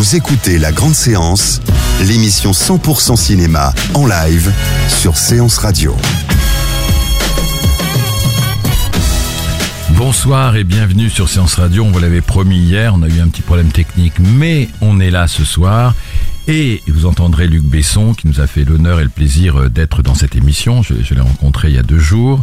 Vous écoutez La Grande Séance, l'émission 100% cinéma en live sur Séance Radio. Bonsoir et bienvenue sur Séance Radio. On vous l'avait promis hier, on a eu un petit problème technique, mais on est là ce soir. Et vous entendrez Luc Besson qui nous a fait l'honneur et le plaisir d'être dans cette émission. Je, je l'ai rencontré il y a deux jours.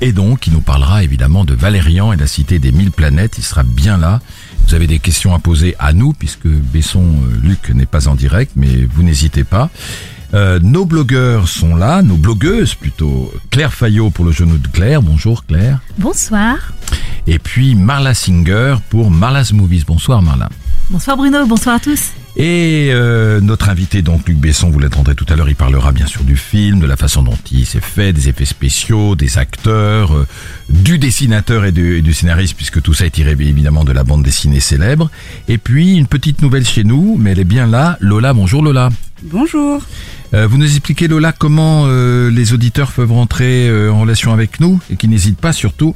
Et donc, il nous parlera évidemment de Valérian et la cité des mille planètes. Il sera bien là. Vous avez des questions à poser à nous, puisque Besson, euh, Luc n'est pas en direct, mais vous n'hésitez pas. Euh, nos blogueurs sont là, nos blogueuses plutôt. Claire Fayot pour le genou de Claire. Bonjour Claire. Bonsoir. Et puis Marla Singer pour Marla's Movies. Bonsoir Marla. Bonsoir Bruno, bonsoir à tous. Et euh, notre invité, donc Luc Besson, vous l'entendrez tout à l'heure, il parlera bien sûr du film, de la façon dont il s'est fait, des effets spéciaux, des acteurs, euh, du dessinateur et, de- et du scénariste, puisque tout ça est tiré évidemment de la bande dessinée célèbre. Et puis une petite nouvelle chez nous, mais elle est bien là. Lola, bonjour Lola. Bonjour. Euh, vous nous expliquez Lola comment euh, les auditeurs peuvent rentrer euh, en relation avec nous et qui n'hésitent pas surtout.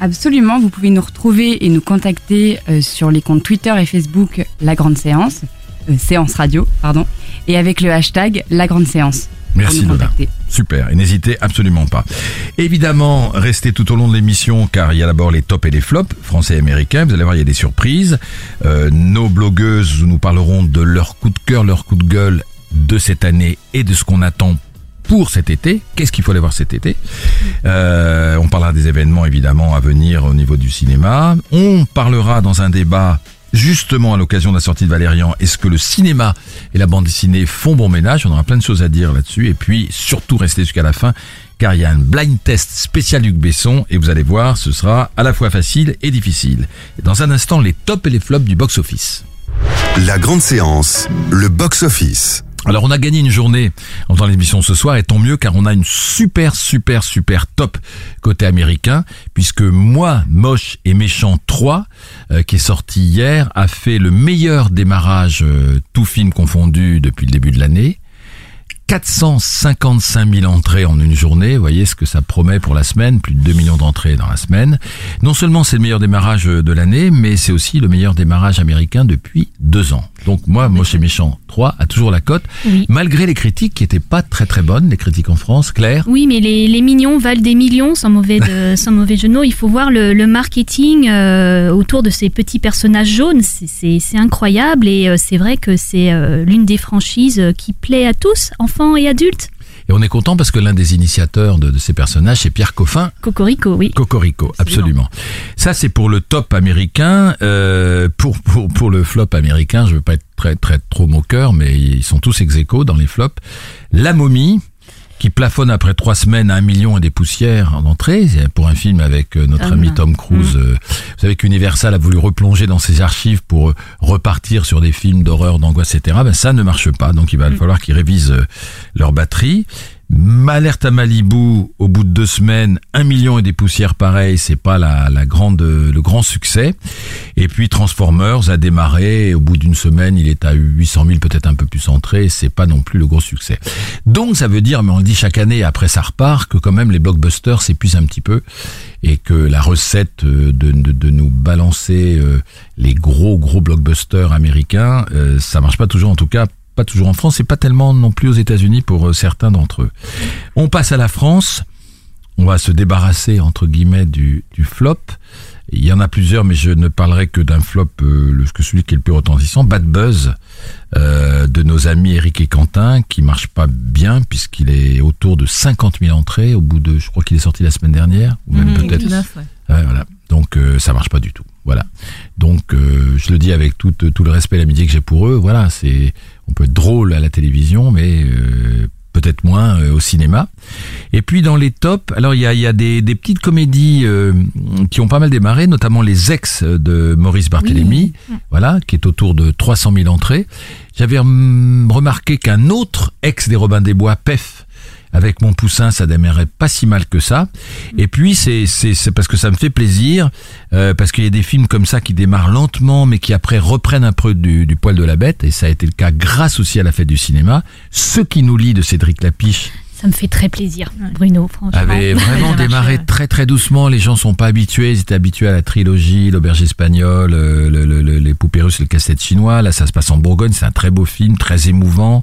Absolument, vous pouvez nous retrouver et nous contacter euh, sur les comptes Twitter et Facebook La Grande Séance, euh, Séance Radio, pardon, et avec le hashtag La Grande Séance. Merci nous Lola. contacter. Super, et n'hésitez absolument pas. Évidemment, restez tout au long de l'émission car il y a d'abord les tops et les flops, français et américains. Vous allez voir, il y a des surprises. Euh, nos blogueuses nous parleront de leur coup de cœur, leur coup de gueule de cette année et de ce qu'on attend pour cet été. Qu'est-ce qu'il faut aller voir cet été? Euh, On parlera des événements évidemment à venir au niveau du cinéma. On parlera dans un débat justement à l'occasion de la sortie de Valérian, est-ce que le cinéma et la bande dessinée font bon ménage? On aura plein de choses à dire là-dessus. Et puis surtout restez jusqu'à la fin car il y a un blind test spécial Luc Besson et vous allez voir, ce sera à la fois facile et difficile. Et dans un instant, les tops et les flops du box-office. La Grande Séance, le box-office. Alors on a gagné une journée en faisant l'émission ce soir et tant mieux car on a une super super super top côté américain puisque moi moche et méchant 3 euh, qui est sorti hier a fait le meilleur démarrage euh, tout film confondu depuis le début de l'année. 455 000 entrées en une journée, vous voyez ce que ça promet pour la semaine, plus de 2 millions d'entrées dans la semaine. Non seulement c'est le meilleur démarrage de l'année, mais c'est aussi le meilleur démarrage américain depuis deux ans. Donc moi, Moche et Méchant 3 a toujours la cote, Oui. malgré les critiques qui étaient pas très très bonnes, les critiques en France, Claire. Oui, mais les, les mignons valent des millions, sans mauvais, de, sans mauvais jeu de mots. Il faut voir le, le marketing euh, autour de ces petits personnages jaunes. C'est- incroyable et euh, c'est vrai que c'est euh, l'une des franchises qui plaît à tous, enfants et adultes. Et on est content parce que l'un des initiateurs de, de ces personnages, c'est Pierre Coffin, Cocorico, oui. Cocorico, absolument. Ça, c'est pour le top américain. Euh, pour, pour, pour le flop américain, je veux pas être très, très trop moqueur, mais ils sont tous ex aequo dans les flops. La momie, qui plafonne après trois semaines à un million et des poussières en entrée, pour un film avec euh, notre Tom. ami Tom Cruise. euh, Vous savez qu'Universal a voulu replonger dans ses archives pour euh, repartir sur des films d'horreur, d'angoisse, etc. Ben, ça ne marche pas, donc il va falloir qu'ils révisent leur batterie. Alerte à Malibu, au bout de deux semaines, un million et des poussières pareilles, c'est pas la, la grande, le grand succès. Et puis Transformers a démarré, au bout d'une semaine, il est à 800 000, peut-être un peu plus entré, c'est pas non plus le gros succès. Donc ça veut dire, mais on le dit chaque année, après ça repart, que quand même les blockbusters s'épuisent un petit peu, et que la recette euh, de, de, de nous balancer euh, les gros gros blockbusters américains, euh, ça marche pas toujours, en tout cas pas toujours en France et pas tellement non plus aux États-Unis pour euh, certains d'entre eux. On passe à la France. On va se débarrasser entre guillemets du, du flop. Il y en a plusieurs, mais je ne parlerai que d'un flop, euh, que celui qui est le plus retentissant, Bad Buzz, euh, de nos amis Eric et Quentin, qui marche pas bien puisqu'il est autour de 50 000 entrées au bout de, je crois qu'il est sorti la semaine dernière, ou même Mhm, peut-être. ouais. Ouais, voilà. Donc euh, ça marche pas du tout. Voilà. Donc euh, je le dis avec tout, tout le respect et l'amitié que j'ai pour eux. Voilà, c'est on peut être drôle à la télévision, mais euh, peut-être moins euh, au cinéma. Et puis dans les tops, alors il y a, il y a des, des petites comédies euh, qui ont pas mal démarré, notamment les ex de Maurice Barthélémy, voilà, qui est autour de 300 000 entrées. J'avais hum, remarqué qu'un autre ex des Robins des Bois, Pef, avec mon poussin, ça démarrait pas si mal que ça. Et puis c'est parce que ça me fait plaisir, euh, parce qu'il y a des films comme ça qui démarrent lentement, mais qui après reprennent un peu du, du poil de la bête. Et ça a été le cas grâce aussi à la fête du cinéma. Ce qui nous lie de Cédric Lapiche Ça me fait très plaisir, Bruno, franchement. avait vraiment démarré euh, très très doucement. Les gens sont pas habitués. Ils étaient habitués à la trilogie, l'auberge espagnole, euh, le- le- le- les poupées russes, et le casse-tête chinois. Là, ça se passe en Bourgogne. C'est un très beau film, très émouvant.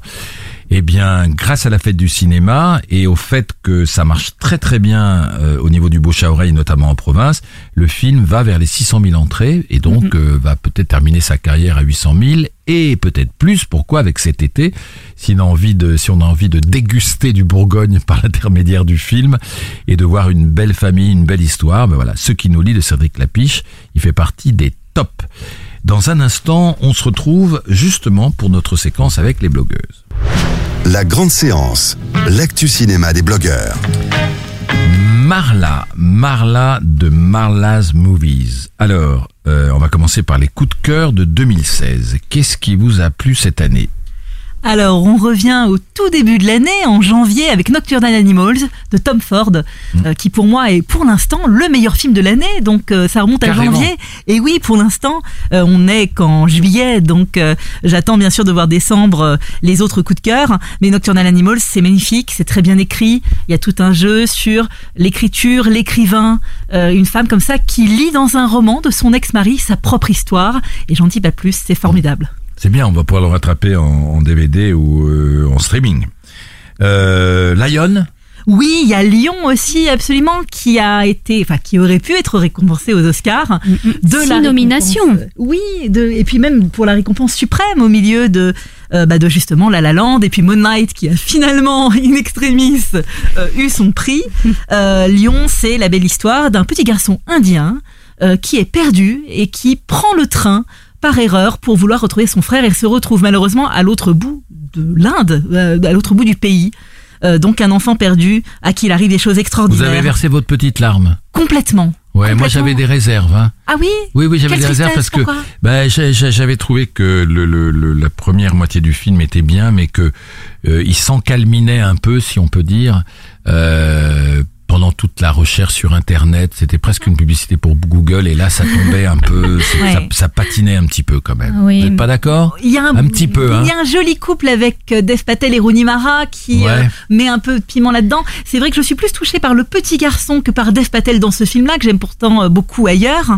Eh bien, grâce à la fête du cinéma et au fait que ça marche très très bien euh, au niveau du bouche à oreille, notamment en province, le film va vers les 600 000 entrées et donc euh, va peut-être terminer sa carrière à 800 000 et peut-être plus. Pourquoi avec cet été, si on a envie de, si on a envie de déguster du Bourgogne par l'intermédiaire du film et de voir une belle famille, une belle histoire, ben voilà, ce qui nous lie de Cédric Lapiche, il fait partie des tops. Dans un instant, on se retrouve justement pour notre séquence avec les blogueuses. La grande séance, l'actu cinéma des blogueurs. Marla, Marla de Marla's Movies. Alors, euh, on va commencer par les coups de cœur de 2016. Qu'est-ce qui vous a plu cette année? Alors, on revient au tout début de l'année, en janvier, avec Nocturnal Animals de Tom Ford, Mm. euh, qui pour moi est pour l'instant le meilleur film de l'année. Donc, euh, ça remonte à janvier. Et oui, pour l'instant, euh, on n'est qu'en juillet. Donc, euh, j'attends bien sûr de voir décembre euh, les autres coups de cœur. Mais Nocturnal Animals, c'est magnifique, c'est très bien écrit. Il y a tout un jeu sur l'écriture, l'écrivain, euh, une femme comme ça qui lit dans un roman de son ex-mari sa propre histoire. Et j'en dis pas plus, c'est formidable. C'est bien, on va pouvoir le rattraper en, en DVD ou euh, en streaming. Euh, Lion Oui, il y a Lyon aussi, absolument, qui a été, enfin, qui aurait pu être récompensé aux Oscars. De Six la nominations. récompense- Oui, de, et puis même pour la récompense suprême au milieu de, euh, bah, de justement La La Land et puis Moonlight qui a finalement, in extremis, euh, eu son prix. Euh, Lyon, c'est la belle histoire d'un petit garçon indien euh, qui est perdu et qui prend le train par erreur pour vouloir retrouver son frère et se retrouve malheureusement à l'autre bout de l'Inde, euh, à l'autre bout du pays. Euh, donc un enfant perdu à qui il arrive des choses Vous extraordinaires. avez versé votre petite larme Complètement. Ouais, moi j'avais des réserves. Hein. Ah oui Oui, oui, j'avais des réserves parce que bah, j'avais trouvé que le, le- le- la première moitié du film était bien, mais que euh, il s'encalminait un peu, si on peut dire, euh, pendant toute la recherche sur Internet. C'était presque une publicité pour Google, et là, ça tombait un peu, Ouais. ça, ça patinait un petit peu quand même. Oui. Vous n'êtes pas d'accord? Il y a un, Un petit peu, Il y hein. a un joli couple avec euh, Dev Patel et Rooney Mara qui Ouais. euh, met un peu de piment là-dedans. C'est vrai que je suis plus touchée par le petit garçon que par Dev Patel dans ce film-là, que j'aime pourtant euh, beaucoup ailleurs.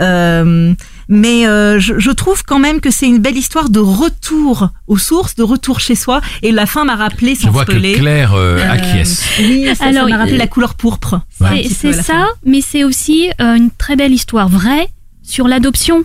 Euh, mais euh, je, je trouve quand même que c'est une belle histoire de retour aux sources, de retour chez soi. Et la fin m'a rappelé, Je sans vois que spoiler, Claire euh, euh, acquiesce. Oui, ça, ça Alors, m'a rappelé la couleur pourpre. C'est- ça, fin. mais c'est aussi euh, une très belle histoire vraie sur l'adoption.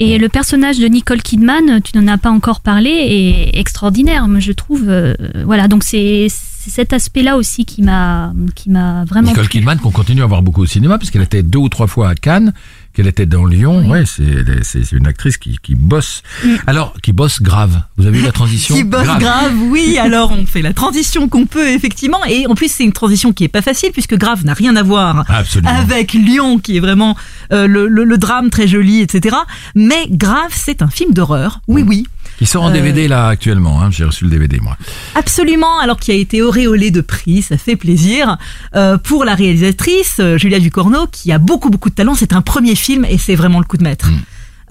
Et le personnage de Nicole Kidman, tu n'en as pas encore parlé, est extraordinaire, je trouve. euh, voilà, donc c'est cet aspect-là aussi qui m'a qui m'a vraiment. Nicole plu. Kidman qu'on continue à voir beaucoup au cinéma parce qu'elle était deux ou trois fois à Cannes, qu'elle était dans Lyon. Oui. Ouais, c'est une actrice qui, qui bosse. Alors, qui bosse grave. Vous avez vu la transition. Qui bosse grave. oui. Alors on fait la transition qu'on peut effectivement, et en plus c'est une transition qui est pas facile puisque grave n'a rien à voir Absolument. avec Lyon, qui est vraiment euh, le, le- le drame très joli, etc. Mais grave, c'est un film d'horreur. Oui, oui. Qui sort en Euh, DVD là actuellement. Hein. J'ai reçu le DVD moi. Absolument, alors qui a été auréolé de prix, ça fait plaisir. Euh, pour la réalisatrice, euh, Julia Ducorneau, qui a beaucoup beaucoup de talent, c'est un premier film et c'est vraiment le coup de maître. Mm.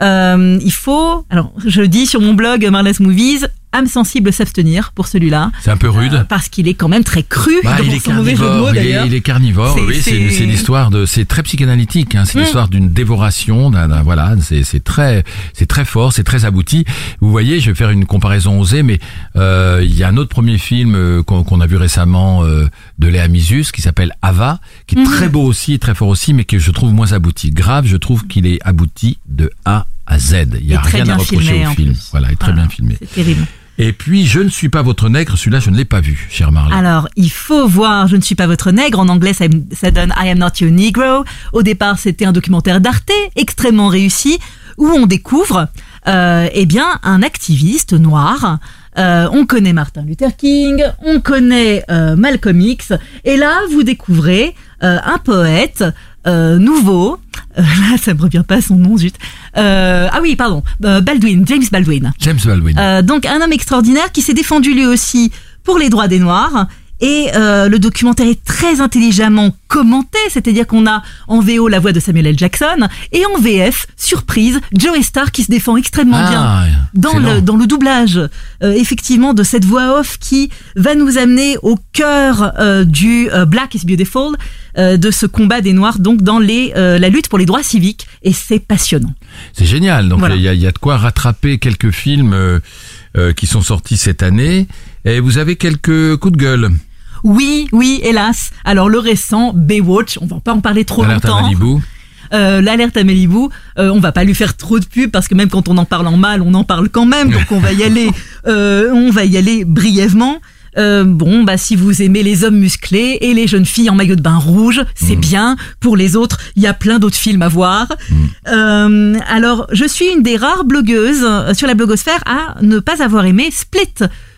Euh, il faut, alors je dis sur mon blog Marla's Movies, âme sensible s'abstenir pour celui-là. C'est un peu rude. Euh, parce qu'il est quand même très cru. Bah, il est carnivore, il est, d'ailleurs. il est carnivore, oui, c'est l'histoire de, c'est très psychanalytique, hein, c'est Mm. l'histoire d'une dévoration, d'un, d'un- voilà, c'est très, c'est très fort, c'est très abouti. Vous voyez, je vais faire une comparaison osée, mais euh, il y a un autre premier film euh, qu'on qu'on a vu récemment euh, de Léa Misus qui s'appelle Ava, qui est Mhm. très beau aussi, très fort aussi, mais que je trouve moins abouti. Grave, je trouve qu'il est abouti de A à Z. Il y a rien à reprocher filmé, au film. plus. Voilà, il est très Voilà. bien filmé. C'est terrible. Et puis, je ne suis pas votre nègre, celui-là, je ne l'ai pas vu, cher Marlène. Alors, il faut voir Je ne suis pas votre nègre. En anglais, ça donne I am not your negro. Au départ, c'était un documentaire d'Arte, extrêmement réussi, où on découvre, euh, eh bien, un activiste noir euh, on connaît Martin Luther King, on connaît euh, Malcolm X, et là vous découvrez euh, un poète euh, nouveau. Euh, là, ça me revient pas son nom, zut. Euh, ah oui, pardon, euh, Baldwin, James Baldwin. James Baldwin. Euh, donc un homme extraordinaire qui s'est défendu lui aussi pour les droits des Noirs. Et euh, le documentaire est très intelligemment commenté, c'est-à-dire qu'on a en VO la voix de Samuel L. Jackson et en VF, surprise, Joe Star qui se défend extrêmement bien Ah, dans excellent. le, dans le doublage, euh, effectivement, de cette voix off qui va nous amener au cœur euh, du Black is Beautiful, de ce combat des Noirs, donc dans les, la lutte pour les droits civiques, et c'est passionnant. C'est génial. Donc il Voilà. y, a, il y a de quoi rattraper quelques films qui sont sortis cette année. Et vous avez quelques coups de gueule. Oui, oui, hélas. Alors le récent Baywatch, on va pas en parler trop Alerte à longtemps. Malibu. Euh, L'alerte à Malibu, euh, on va pas lui faire trop de pub parce que même quand on en parle en mal, on en parle quand même. Donc on va y aller, euh, on va y aller brièvement. Euh, bon, bah si vous aimez les hommes musclés et les jeunes filles en maillot de bain rouge, c'est bien. Pour les autres, il y a plein d'autres films à voir. Euh, alors, je suis une des rares blogueuses euh, sur la blogosphère à ne pas avoir aimé Split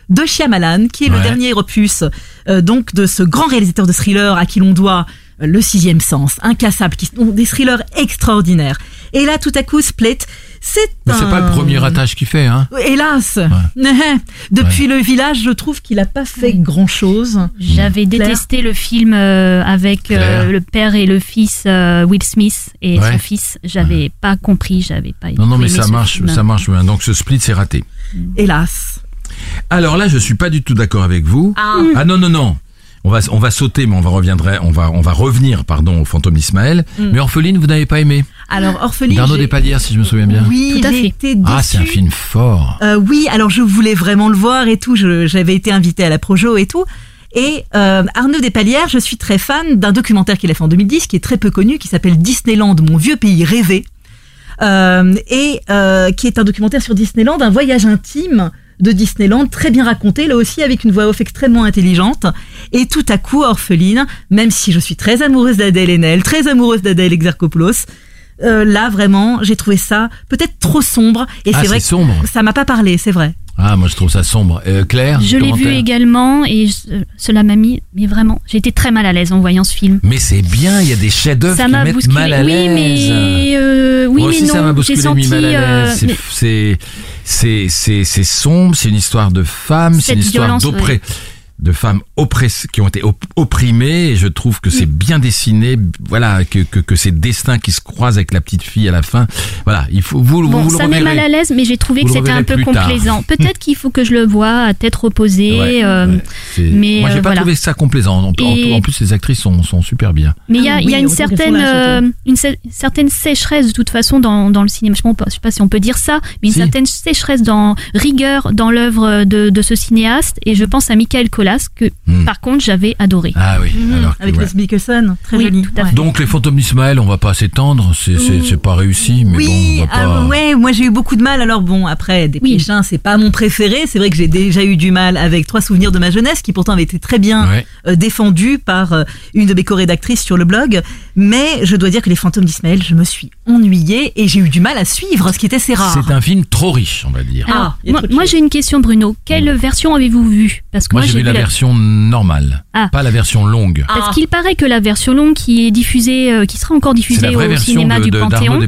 de Shyamalan, qui est le dernier opus euh, donc de ce grand réalisateur de thriller à qui l'on doit euh, le sixième sens, incassable, qui sont des thrillers extraordinaires. Et là, tout à coup, Split, c'est Mais c'est un- pas le premier ratage qu'il fait, hein. Hélas, depuis le village, je trouve qu'il a pas fait grand chose. J'avais Claire détesté le film euh, avec euh, le père et le fils euh, Will Smith et Ouais. son fils. J'avais pas compris, j'avais pas. Non, non, mais ça marche, film. ça marche bien. Donc ce split, c'est raté. Hélas. Alors là, je suis pas du tout d'accord avec vous. Ah. non, non, non. On va, on va sauter, mais on va reviendrait, on va, on va revenir, pardon, au fantôme Ismaël. Mm. Mais Orpheline, vous n'avez pas aimé. Alors, Orpheline. D'Arnaud Despalières, si je me souviens bien. Oui, Tout à j'ai fait. été déçue. Ah, c'est un film fort. Euh, oui, alors je voulais vraiment le voir et tout. je- J'avais été invitée à la Projo et tout. Et euh, Arnaud Despalières, je suis très fan d'un documentaire qu'il a fait en 2010, qui est très peu connu, qui s'appelle Disneyland, mon vieux pays rêvé, euh, et euh, qui est un documentaire sur Disneyland, un voyage intime de Disneyland, très bien raconté, là aussi avec une voix off extrêmement intelligente. Et tout à coup, Orpheline, même si je suis très amoureuse d'Adèle Haenel, très amoureuse d'Adèle Exarchopoulos, euh, là vraiment, j'ai trouvé ça peut-être trop sombre. Et Ah, c'est vrai c'est sombre. que ça m'a pas parlé, c'est vrai. Ah, moi je trouve ça sombre. Euh, Claire, Je l'ai vu également et je- cela m'a mis, mais vraiment, j'ai été très mal à l'aise en voyant ce film. Mais c'est bien, il y a des chefs-d'œuvre Ça qui m'a mettent bousculé. mal à oui, l'aise. mais euh, oui, Moi mais aussi, non. ça m'a J'ai bousculé, senti. mal à euh, l'aise. C'est- C'est, c'est, c'est, c'est sombre, c'est une histoire de femmes, c'est une histoire ouais. De femmes oppressées, qui ont été op- opprimées, et je trouve que c'est bien dessiné, voilà, que, que, que ces destins qui se croisent avec la petite fille à la fin, voilà, il faut, vous, Bon, vous le ça met mal à l'aise, mais j'ai trouvé Vous que c'était un peu complaisant. Peut-être qu'il faut que je le vois à tête reposée. Ouais, euh, ouais, mais, Moi, j'ai euh, pas voilà. trouvé ça complaisant. En, en- Et- en plus, les actrices sont, sont super bien. Mais il y a, Ah il y a une certaine, euh, une cer- certaine sécheresse de toute façon dans, dans le cinéma. Je ne sais pas si on peut dire ça, mais une Si. certaine sécheresse dans rigueur dans l'œuvre de, de ce cinéaste. Et je pense à Michael Que Hmm. par contre j'avais adoré. Ah oui, Mhm, alors que, avec ouais. Les Mikkelsen, très Oui, joli. tout à ouais. fait. Donc les fantômes d'Ismaël, on va pas s'étendre, c'est c'est pas réussi, mais oui, bon, on va pas. ah ouais, moi j'ai eu beaucoup de mal. Alors bon, après, des Oui. C'est pas mon préféré. C'est vrai que j'ai déjà eu du mal avec Trois souvenirs de ma jeunesse, qui pourtant avait été très bien Ouais. euh, défendu par euh, une de mes co-rédactrices sur le blog. Mais je dois dire que les fantômes d'Ismaël, je me suis ennuyée et j'ai eu du mal à suivre, ce qui était assez rare. C'est un film trop riche, on va dire. Alors, Ah, moi, j'ai une question Bruno. Quelle version avez-vous vue? Parce que Moi, moi, j'ai vu la, la- version normale, Ah. pas la version longue. Parce Ah. qu'il paraît que la version longue qui est diffusée, euh, qui sera encore diffusée au cinéma de, du de- Panthéon,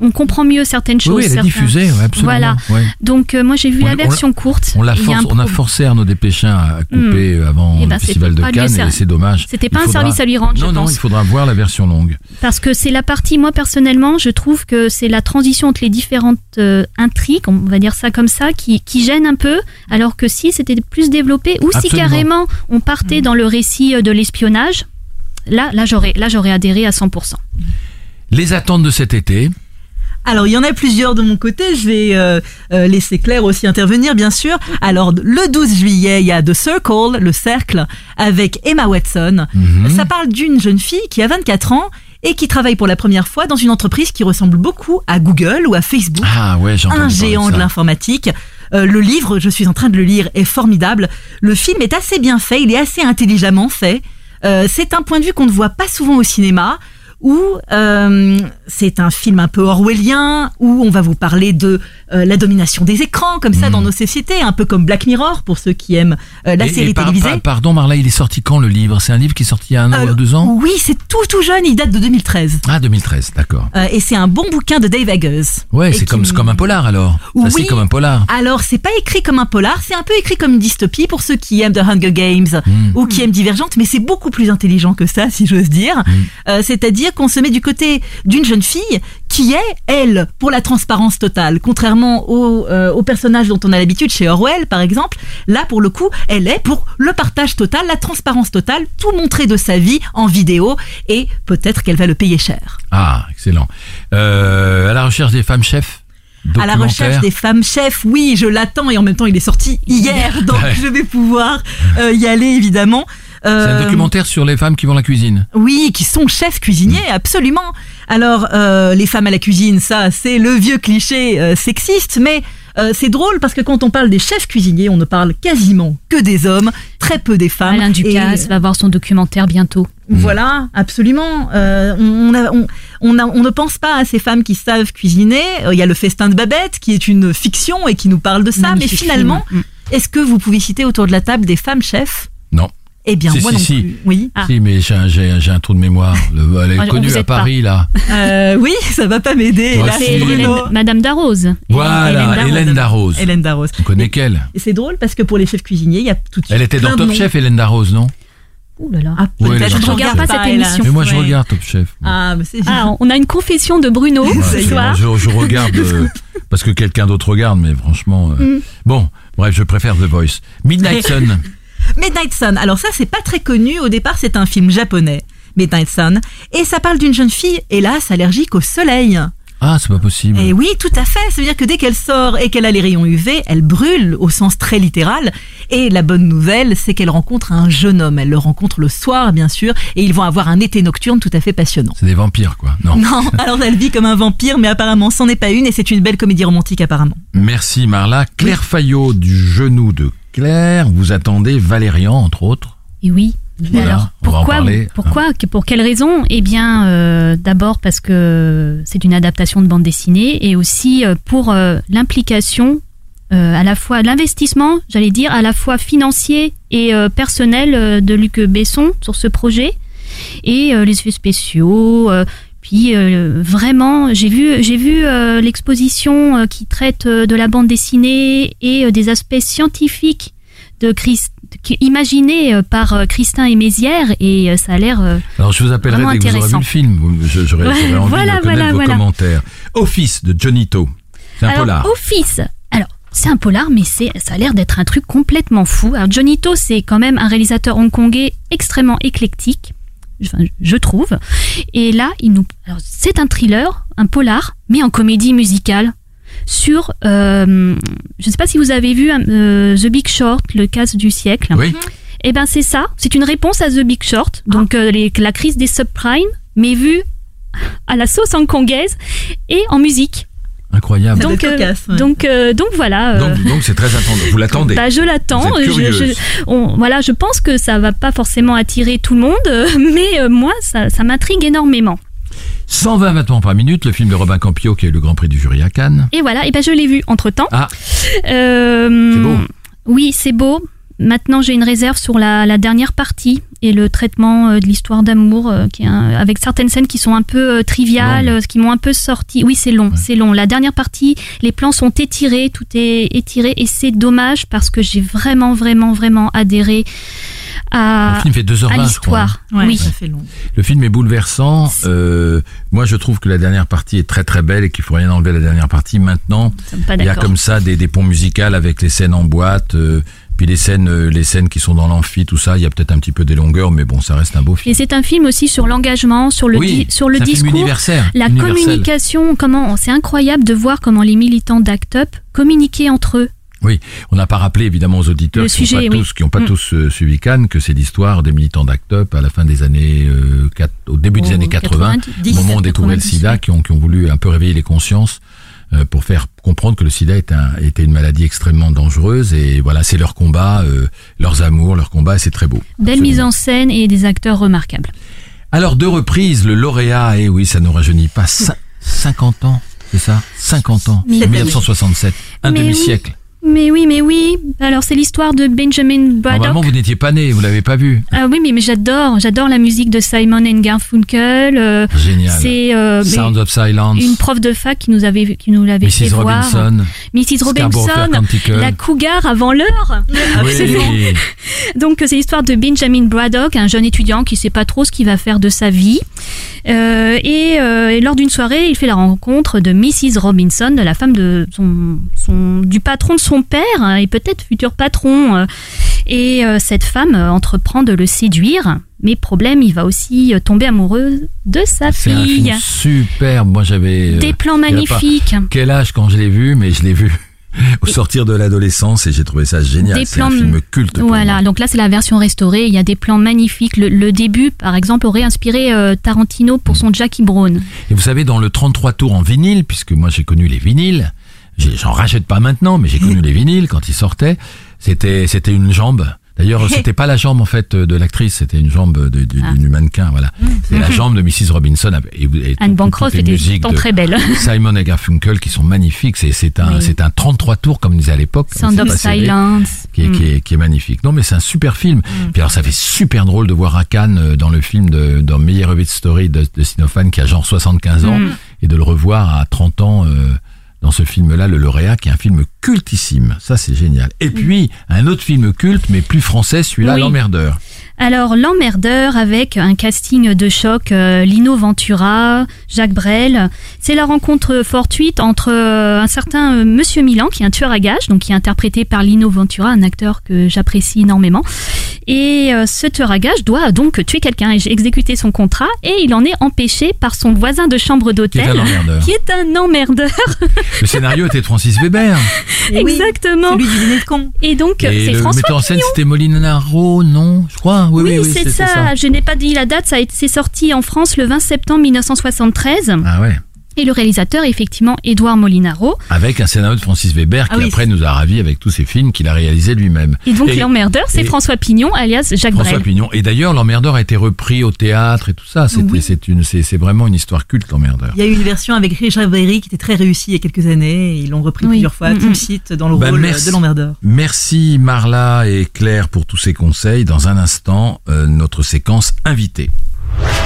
on comprend mieux certaines choses. oui, elle est certains- diffusée, ouais, absolument. Voilà. ouais. Donc euh, moi j'ai vu On- la on l'a- version courte. On, a force- un on a pro- forcé Arnaud Desplechin à couper euh, avant Eh ben, le festival de Cannes et c'est dommage. C'était pas un service à lui rendre, je Non, non, pense. il faudra voir la version longue. Parce que c'est la partie, moi personnellement, je trouve que c'est la transition entre les différentes euh, intrigues, on va dire ça comme ça, qui, qui gêne un peu, alors que si c'était plus développé, ou si. Carrément on partait dans le récit euh, de l'espionnage, là, là j'aurais, là j'aurais adhéré à 100%. Les attentes de cet été. Alors, il y en a plusieurs de mon côté. Je vais euh, euh, laisser Claire aussi intervenir, bien sûr. Alors, le 12 juillet, il y a The Circle, le cercle, avec Emma Watson. Mhm. Ça parle d'une jeune fille qui a 24 ans et qui travaille pour la première fois dans une entreprise qui ressemble beaucoup à Google ou à Facebook Ah ouais, un géant de l'informatique. Euh, le livre, je suis en train de le lire, est formidable. Le film est assez bien fait, il est assez intelligemment fait. Euh, c'est un point de vue qu'on ne voit pas souvent au cinéma, où euh, c'est un film un peu orwellien, où on va vous parler de euh, la domination des écrans, comme ça, dans nos sociétés, un peu comme Black Mirror, pour ceux qui aiment euh, la Et- série et par- télévisée. par- pardon Marla, il est sorti quand le livre? C'est un livre qui est sorti il y a un an Euh, ou deux ans? Oui, c'est tout tout jeune, il date de 2013. Ah 2013, d'accord. Euh, et c'est un bon bouquin de Dave Eggers. Ouais, c'est comme, comme un polar alors. Oui. c'est comme un polar. Alors, c'est pas écrit comme un polar, c'est un peu écrit comme une dystopie pour ceux qui aiment The Hunger Games Hmm. ou qui aiment Divergente, mais c'est beaucoup plus intelligent que ça, si j'ose dire. Hmm. Euh, Qu'on se met du côté d'une jeune fille qui est, elle, pour la transparence totale. Contrairement au, euh, au personnage dont on a l'habitude chez Orwell, par exemple, là, pour le coup, elle est pour le partage total, la transparence totale, tout montrer de sa vie en vidéo, et peut-être qu'elle va le payer cher. Ah, excellent. Euh, à la recherche des femmes chefs À la recherche des femmes chefs, oui, je l'attends et en même temps il est sorti hier, donc Ouais. je vais pouvoir euh, y aller évidemment. C'est Euh, un documentaire sur les femmes qui vont à la cuisine. Oui, qui sont chefs cuisiniers, absolument. Alors, euh, les femmes à la cuisine, ça, c'est le vieux cliché euh, sexiste, mais euh, c'est drôle parce que quand on parle des chefs cuisiniers, on ne parle quasiment que des hommes, très peu des femmes. Alain Ducasse Et- va voir son documentaire bientôt. Voilà, absolument. Euh, on, a- on, on, a- on ne pense pas à ces femmes qui savent cuisiner. Euh, Il y a le festin de Babette qui est une fiction et qui nous parle de ça. Magnifique mais finalement, film. est-ce que vous pouvez citer autour de la table des femmes chefs? Eh bien, Si, moi si, non si. plus. Oui. Ah. Si, mais j'ai un, j'ai un- j'ai un trou de mémoire. Le- elle est Ah, on connue à. Paris là. Euh, oui, ça va pas m'aider. C'est Madame Darroze. Voilà, Hélène Darroze. Hélène Darroze. On connaît qu'elle. Et c'est drôle parce que pour les chefs cuisiniers, il y a tout de suite. Elle était dans Top. Chef, Hélène Darroze, non? Ouh là là. Ah, Oui, je Top regarde pas cette émission. Mais moi je Ouais. regarde Top Chef. Ah, mais c'est Ah, on a une confession de Bruno Ouais, ce soir. je regarde euh, parce que quelqu'un d'autre regarde, mais franchement. euh, Mm. Bon, bref, je préfère The Voice. Midnight Sun. Midnight Sun. Alors ça, c'est pas très connu. Au départ, c'est un film japonais, Midnight Sun, et ça parle d'une jeune fille, hélas, allergique au soleil. Ah, c'est pas possible. Et oui, tout à fait. Ça veut dire que dès qu'elle sort et qu'elle a les rayons UV, elle brûle au sens très littéral. Et la bonne nouvelle, c'est qu'elle rencontre un jeune homme. Elle le rencontre le soir, bien sûr, et ils vont avoir un été nocturne tout à fait passionnant. C'est des vampires, quoi. Non. Non, alors elle vit comme un vampire, mais apparemment, c'en est pas une, et c'est une belle comédie romantique apparemment. Merci Marla. Claire Fayot du genou de Claire. Vous attendez Valérian, entre autres. Et oui. Voilà, alors, pourquoi, parler. pourquoi, pour quelle raison? Eh bien, euh, d'abord parce que c'est une adaptation de bande dessinée et aussi euh, pour euh, l'implication, euh, à la fois l'investissement, j'allais dire, à la fois financier et personnel de Luc Besson sur ce projet et les effets spéciaux. Puis euh, vraiment, j'ai vu, j'ai vu euh, l'exposition euh, qui traite de la bande dessinée et des aspects scientifiques de Christ, euh, par Christin et Mézières et ça a l'air. Alors je vous appellerai dès que vous aurez vu le film. J'aurais Ouais, envie voilà, de connaître voilà, vos voilà. commentaires. Office de Johnito. C'est un Alors, polar. Office. Alors, c'est un polar, mais c'est, ça a l'air d'être un truc complètement fou. Alors, Johnny To, c'est quand même un réalisateur hongkongais extrêmement éclectique, enfin, je trouve. Et là, il nous, alors, c'est un thriller, un polar, mais en comédie musicale. Sur, euh, je ne sais pas si vous avez vu euh, The Big Short, le casse du siècle. Oui. Eh ben c'est ça, c'est une réponse à The Big Short, Ah. donc euh, les- la crise des subprimes, mais vue à la sauce hongkongaise et en musique. Incroyable. Donc, euh, cocasse, ouais. donc, euh, donc voilà. euh, Donc donc c'est très attendu. Vous l'attendez. bah, je l'attends. Je- je- on- voilà, je pense que ça va pas forcément attirer tout le monde, euh, mais euh, moi, ça, ça m'intrigue énormément. 120 battements par minute, le film de Robin Campio qui a eu le Grand Prix du jury à Cannes. Et voilà, et ben je l'ai vu entre temps. Ah. c'est beau. Oui, c'est beau. Maintenant, j'ai une réserve sur la, la dernière partie et le traitement euh, de l'histoire d'amour, euh, qui est un- avec certaines scènes qui sont un peu euh, triviales, euh, qui m'ont un peu sorti. Oui, c'est long, c'est long. La dernière partie, les plans sont étirés, tout est étiré et c'est dommage parce que j'ai vraiment, vraiment, vraiment adhéré à, Le film fait 2h20 à je crois. l'histoire. Ouais, oui. ça fait long. Le film est bouleversant. Euh, moi, je trouve que la dernière partie est très très belle et qu'il faut rien enlever à la dernière partie. Maintenant, il y a comme ça des, des ponts musicaux avec les scènes en boîte, euh, puis les scènes, euh, les scènes qui sont dans l'amphi, tout ça. Il y a peut-être un petit peu des longueurs, mais bon, ça reste un beau film. Et c'est un film aussi sur l'engagement, sur le, oui, di- sur le discours. La communication, comment c'est incroyable de voir comment les militants d'Act Up communiquaient entre eux. Oui, on n'a pas rappelé évidemment aux auditeurs Le qui n'ont pas oui. tous, qui ont pas Mm. tous euh, suivi Cannes que c'est l'histoire des militants d'Act Up à la fin des années, euh, au début des Au années 80, 90, au moment où on découvrait le 90, sida, qui ont, qui ont voulu un peu réveiller les consciences pour faire comprendre que le sida est un, était une maladie extrêmement dangereuse et voilà, c'est leur combat, euh, leurs amours, leur combat, et c'est très beau. Belle mise en scène et des acteurs remarquables. Alors, deux reprises, le lauréat, et oui, ça nous rajeunit pas, Cin- 50 ans, c'est ça? 50 ans, Mais- 1967, un oui. Mais oui, mais oui. Alors c'est l'histoire de Benjamin Braddock. Normalement, vous n'étiez pas né, vous l'avez pas vu. Ah oui, mais, mais j'adore, j'adore la musique de Simon and Garfunkel. euh, Génial. c'est euh, Sound of Silence, une prof de fac qui nous avait qui nous l'avait fait Mrs. voir. Robinson, Mrs. Robinson, la cougar avant l'heure. Oui, Donc c'est l'histoire de Benjamin Braddock, un jeune étudiant qui sait pas trop ce qu'il va faire de sa vie. Euh, et, euh, et lors d'une soirée, il fait la rencontre de Mrs. Robinson, de la femme de son, son du patron de son père hein, et peut-être futur patron. euh. Et euh, cette femme euh, entreprend de le séduire. Mais problème, il va aussi tomber amoureux de sa un fille. film superbe. Moi, j'avais Des plans pas- magnifiques. quel âge quand je l'ai vu, mais je l'ai vu au sortir de l'adolescence et j'ai trouvé ça génial. Des C'est un plans- film culte. Voilà, moi. donc là c'est la version restaurée. Il y a des plans magnifiques. Le, le début, par exemple, aurait inspiré euh, Tarantino pour son Jackie Brown. Et vous savez, dans le 33 tours en vinyle, puisque moi j'ai connu les vinyles, j'en rachète pas maintenant, mais j'ai connu les vinyles quand ils sortaient, c'était c'était une jambe. D'ailleurs, c'était pas la jambe en fait de l'actrice, c'était une jambe de, de- Ah. du mannequin, voilà. C'était la jambe de Mrs. Robinson et, et Anne Bancroft était de très belle. Simon et Garfunkel qui sont magnifiques. C'est c'est un Oui. c'est un 33 tours comme on disait à l'époque. Sound C'est of Silence. Qui est, Mm. qui, est, qui est magnifique. Non, mais c'est un super film. Puis alors, ça fait super drôle de voir à Cannes euh, dans le film de dans Meyerowitz Story de, de Sinophan qui a genre 75 ans Mm. et de le revoir à 30 ans euh, dans ce film-là, Le Lauréat, qui est un film cultissime. Ça, c'est génial. Et puis, un autre film culte, mais plus français, celui-là, Oui. L'Emmerdeur. Alors, L'Emmerdeur avec un casting de choc, euh, Lino Ventura, Jacques Brel. C'est la rencontre fortuite entre euh, un certain euh, Monsieur Milan, qui est un tueur à gages, donc qui est interprété par Lino Ventura, un acteur que j'apprécie énormément. Et euh, ce tueur à gages doit donc tuer quelqu'un et exécuter son contrat, et il en est empêché par son voisin de chambre Qui est un d'hôtel, emmerdeur. qui est un emmerdeur. Le scénario était de Francis Weber. Oui, Exactement. Celui du dîner de con. Et donc, Et c'est le François metteur en scène, c'était Molinaro, non Je crois. Oui, Oui, oui, oui, c'est c'était ça. Je n'ai pas dit la date. Ça a été sorti en France le 20 septembre 1973. Ah ouais. Et le réalisateur effectivement Édouard Molinaro. Avec un scénario de Francis Weber qui Ah oui. après nous a ravis avec tous ses films qu'il a réalisés lui-même. Et donc l'emmerdeur, c'est François Pignon, alias Jacques François Brel. Pignon. Et d'ailleurs, l'emmerdeur a été repris au théâtre et tout ça. Oui. c'est une, c'est, c'est vraiment une histoire culte, l'emmerdeur. Il y a eu une version avec Richard Berry qui était très réussie il y a quelques années. et Ils l'ont repris Oui. plusieurs fois. Mm, Tim mm. Seat dans le Bah, rôle merci. de l'emmerdeur. Merci Marla et Claire pour tous ces conseils. Dans un instant, euh, notre séquence invitée.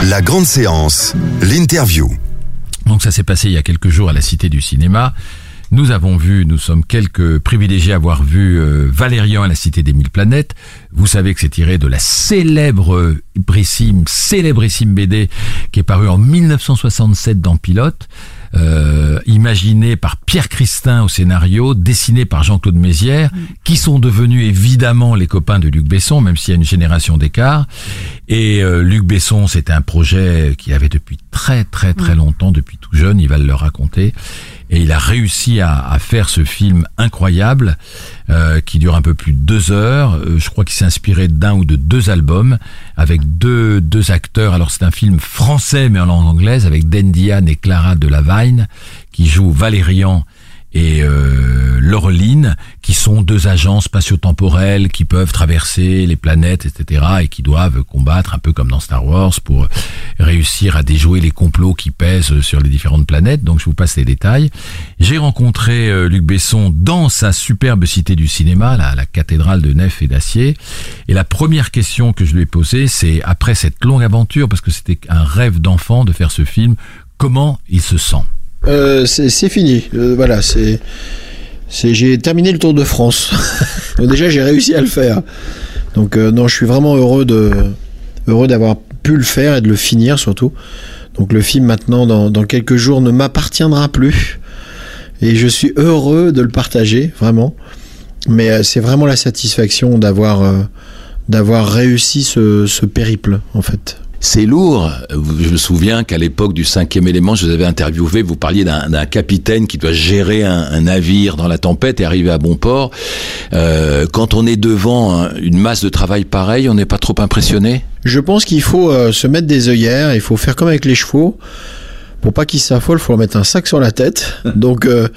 La grande séance, l'interview. Donc ça s'est passé il y a quelques jours à la Cité du Cinéma. Nous avons vu, nous sommes quelques privilégiés à avoir vu euh, Valérian à la Cité des Mille Planètes. Vous savez que c'est tiré de la célèbre, brissime, célébrissime BD qui est parue en 1967 dans Pilote, euh, imaginé par Pierre Christin au scénario, dessiné par Jean-Claude Mézières, qui sont devenus évidemment les copains de Luc Besson, même s'il y a une génération d'écart. Et euh, Luc Besson, c'était un projet qu'il avait depuis très très très longtemps, depuis tout jeune, il va le raconter. Et il a réussi à, faire ce film incroyable euh, qui dure un peu plus de deux heures. Euh, je crois qu'il s'est inspiré d'un ou de deux albums avec deux, deux acteurs. Alors c'est un film français mais en langue anglaise avec Dan Diane et Clara Delavigne qui jouent Valérian et euh, Laureline, qui sont deux agents spatio-temporels qui peuvent traverser les planètes, etc., et qui doivent combattre un peu comme dans Star Wars pour réussir à déjouer les complots qui pèsent sur les différentes planètes. Donc je vous passe les détails. J'ai rencontré euh, Luc Besson dans sa superbe cité du cinéma, la cathédrale de nef et d'acier. Et la première question que je lui ai posée, c'est après cette longue aventure, parce que c'était un rêve d'enfant de faire ce film, comment il se sent? Euh, c'est fini. Euh, voilà, c'est. J'ai terminé le Tour de France. Déjà, j'ai réussi à le faire. Donc euh, non, je suis vraiment heureux de heureux d'avoir pu le faire et de le finir surtout. Donc le film maintenant, dans, dans quelques jours, ne m'appartiendra plus. Et je suis heureux de le partager, vraiment. Mais euh, c'est vraiment la satisfaction d'avoir euh, d'avoir réussi ce, ce périple, en fait. C'est lourd. Je me souviens qu'à l'époque du cinquième élément, je vous avais interviewé, vous parliez d'un capitaine qui doit gérer un, un navire dans la tempête et arriver à bon port. Euh, quand on est devant un- une masse de travail pareille, on n'est pas trop impressionné? Je pense qu'il faut euh, se mettre des œillères, il faut faire comme avec les chevaux. Pour pas qu'ils s'affolent, il faut leur mettre un sac sur la tête. Donc euh,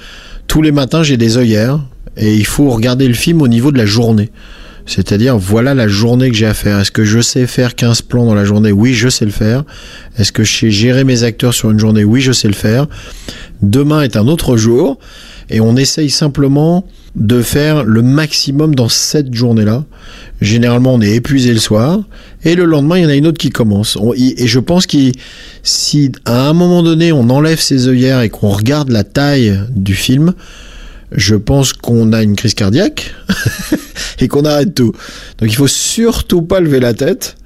tous les matins, j'ai des œillères et il faut regarder le film au niveau de la journée. C'est-à-dire, voilà la journée que j'ai à faire. Est-ce que je sais faire 15 plans dans la journée? Oui, je sais le faire. Est-ce que je sais gérer mes acteurs sur une journée? Oui, je sais le faire. Demain est un autre jour. Et on essaye simplement de faire le maximum dans cette journée-là. Généralement, on est épuisé le soir. Et le lendemain, il y en a une autre qui commence. Et je pense que si à un moment donné, on enlève ses œillères et qu'on regarde la taille du film, je pense qu'on a une crise cardiaque et qu'on arrête tout. Donc il faut surtout pas lever la tête,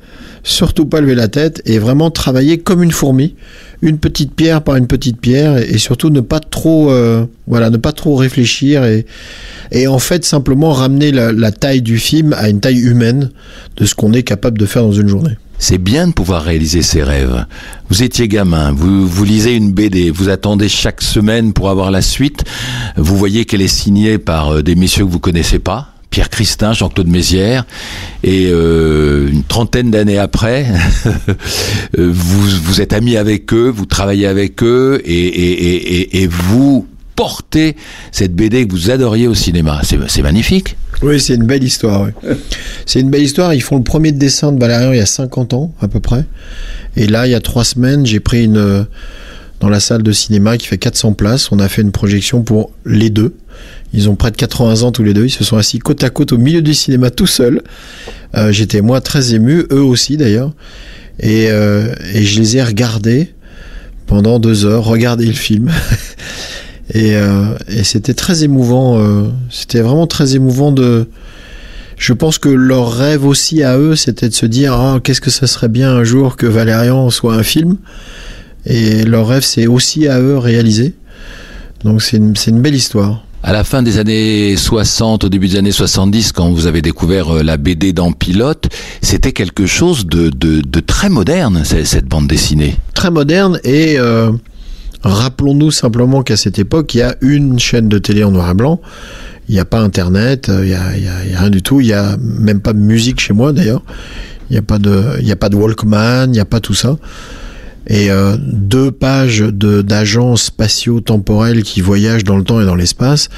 surtout pas lever la tête et vraiment travailler comme une fourmi, une petite pierre par une petite pierre et, surtout ne pas trop, euh, voilà, ne pas trop réfléchir et, en fait simplement ramener la taille du film à une taille humaine de ce qu'on est capable de faire dans une journée. C'est bien de pouvoir réaliser ses rêves. Vous étiez gamin, vous, vous lisez une BD, vous attendez chaque semaine pour avoir la suite. Vous voyez qu'elle est signée par euh, des messieurs que vous connaissez pas. Pierre Christin, Jean-Claude Mézières, et euh, une trentaine d'années après, euh, vous, êtes amis avec eux, vous travaillez avec eux, et, et, vous portez cette BD que vous adoriez au cinéma. C'est magnifique. Oui, c'est une belle histoire. oui. C'est une belle histoire. Ils font le premier dessin de Valérian il y a 50 ans, à peu près. Et là, il y a trois semaines, j'ai pris une. euh, Dans la salle de cinéma qui fait 400 places, on a fait une projection pour les deux. Ils ont près de 80 ans tous les deux. Ils se sont assis côte à côte au milieu du cinéma tout seuls. Euh, J'étais moi très ému, eux aussi d'ailleurs. Et, euh, et je les ai regardés pendant deux heures, regarder le film. Et, euh, et c'était très émouvant. euh, c'était vraiment très émouvant de. Je pense que leur rêve aussi à eux, c'était de se dire ah qu'est-ce que ça serait bien un jour que Valérian soit un film. Et leur rêve, c'est aussi à eux réalisé. Donc c'est une, c'est une belle histoire. À la fin des années 60, au début des années 70, quand vous avez découvert euh, la BD dans Pilote, c'était quelque chose de, de, de très moderne, cette bande dessinée. Très moderne et euh, rappelons-nous simplement qu'à cette époque, il y a une chaîne de télé en noir et blanc. Il n'y a pas Internet, euh, il n'y a, rien du tout. Il n'y a même pas de musique chez moi d'ailleurs. Il n'y a pas de, a pas de Walkman, il n'y a pas tout ça. Et euh, deux pages de d'agents spatio-temporels qui voyagent dans le temps et dans l'espace,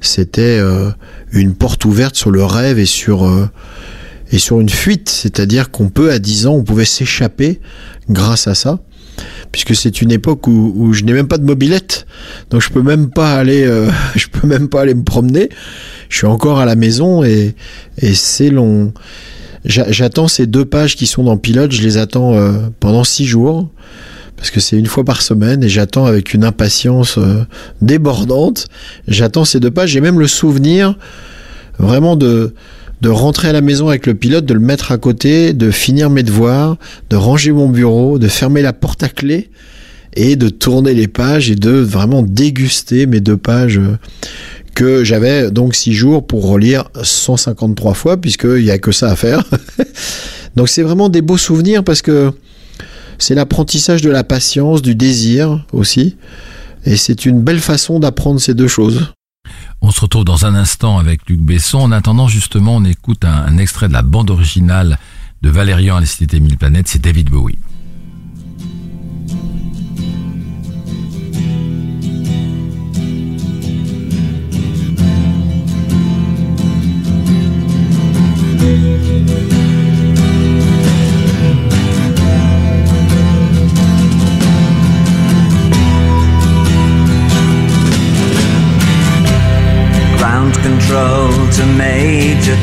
c'était euh, une porte ouverte sur le rêve et sur et sur une fuite. C'est-à-dire qu'on peut à 10 ans, on pouvait s'échapper grâce à ça, puisque c'est une époque où, je n'ai même pas de mobilette, donc je peux même pas aller, euh, je peux même pas aller me promener. Je suis encore à la maison et c'est long. J'a- J'attends ces deux pages qui sont dans Pilote, je les attends euh, pendant six jours parce que c'est une fois par semaine et j'attends avec une impatience euh, débordante. J'attends ces deux pages. J'ai même le souvenir vraiment de de rentrer à la maison avec le pilote, de le mettre à côté, de finir mes devoirs, de ranger mon bureau, de fermer la porte à clé et de tourner les pages et de vraiment déguster mes deux pages euh, que j'avais donc six jours pour relire 153 fois puisqu'il n'y a que ça à faire. donc c'est vraiment des beaux souvenirs parce que c'est l'apprentissage de la patience, du désir aussi. Et c'est une belle façon d'apprendre ces deux choses. On se retrouve dans un instant avec Luc Besson. En attendant, justement, on écoute un, extrait de la bande originale de Valérian à la Cité Mille Planètes. C'est David Bowie.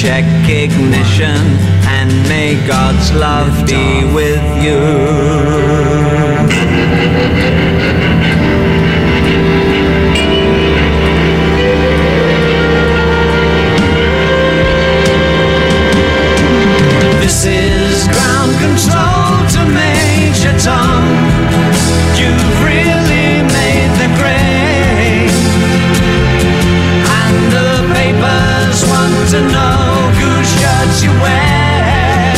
Check ignition and may God's love be with you. This is ground control to Major Tom. You've to know whose shirt you wear.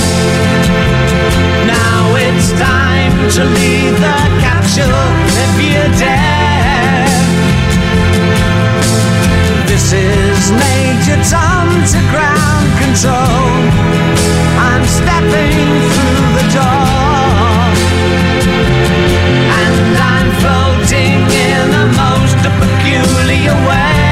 Now it's time to leave the capsule if you dare. This is Major Tom to ground control. I'm stepping through the door. And I'm floating in the most peculiar way.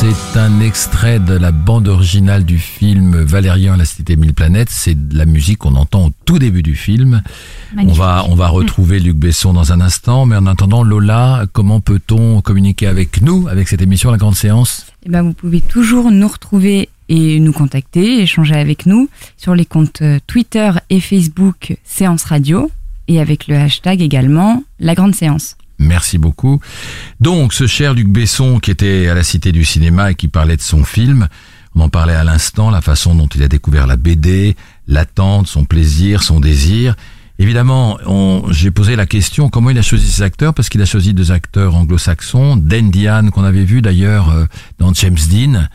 C'est un extrait de la bande originale du film Valérian la cité mille planètes. C'est de la musique qu'on entend au tout début du film. On va, on va retrouver Luc Besson dans un instant, mais en attendant, Lola, comment peut-on communiquer avec nous, avec cette émission La Grande Séance? Eh ben, vous pouvez toujours nous retrouver et nous contacter, échanger avec nous sur les comptes euh, Twitter et Facebook Séance Radio et avec le hashtag également La Grande Séance. Merci beaucoup. Donc, ce cher Luc Besson qui était à la Cité du Cinéma et qui parlait de son film, on en parlait à l'instant, la façon dont il a découvert la BD, l'attente, son plaisir, son désir. Évidemment, j'ai posé la question comment il a choisi ses acteurs, parce qu'il a choisi deux acteurs anglo-saxons, Dan qu'on avait vu d'ailleurs euh, dans James Dean,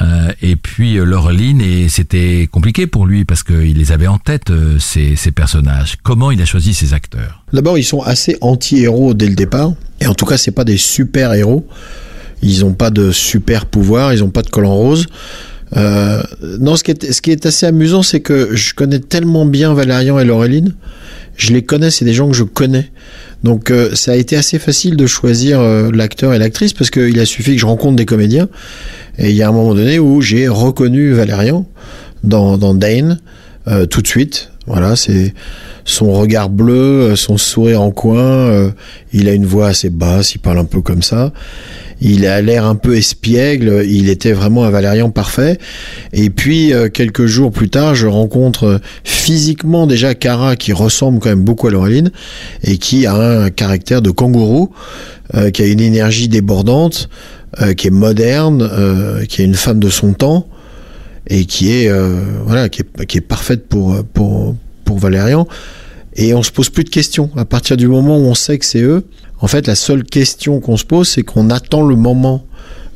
euh, et puis euh, Laureline, et c'était compliqué pour lui parce qu'il les avait en tête, euh, ces, ces personnages. Comment il a choisi ses acteurs? D'abord, ils sont assez anti-héros dès le départ. Et en tout cas, c'est pas des super-héros. Ils n'ont pas de super pouvoir, ils n'ont pas de collant rose. Non, ce qui, est, ce qui est assez amusant, c'est que je connais tellement bien Valérian et Laureline. Je les connais, c'est des gens que je connais. Donc euh, ça a été assez facile de choisir euh, l'acteur et l'actrice parce qu'il a suffi que je rencontre des comédiens. Et il y a un moment donné où j'ai reconnu Valérian dans, dans Dane euh, tout de suite. Voilà, c'est son regard bleu, euh, son sourire en coin. euh, il a une voix assez basse, il parle un peu comme ça. Il a l'air un peu espiègle. Il était vraiment un Valérian parfait. Et puis euh, quelques jours plus tard, je rencontre physiquement déjà Cara qui ressemble quand même beaucoup à Laureline et qui a un caractère de kangourou, euh, qui a une énergie débordante, euh, qui est moderne, qui est une femme de son temps et qui est voilà qui est, qui est parfaite pour pour pour Valérian et on se pose plus de questions à partir du moment où on sait que c'est eux en fait la seule question qu'on se pose c'est qu'on attend le moment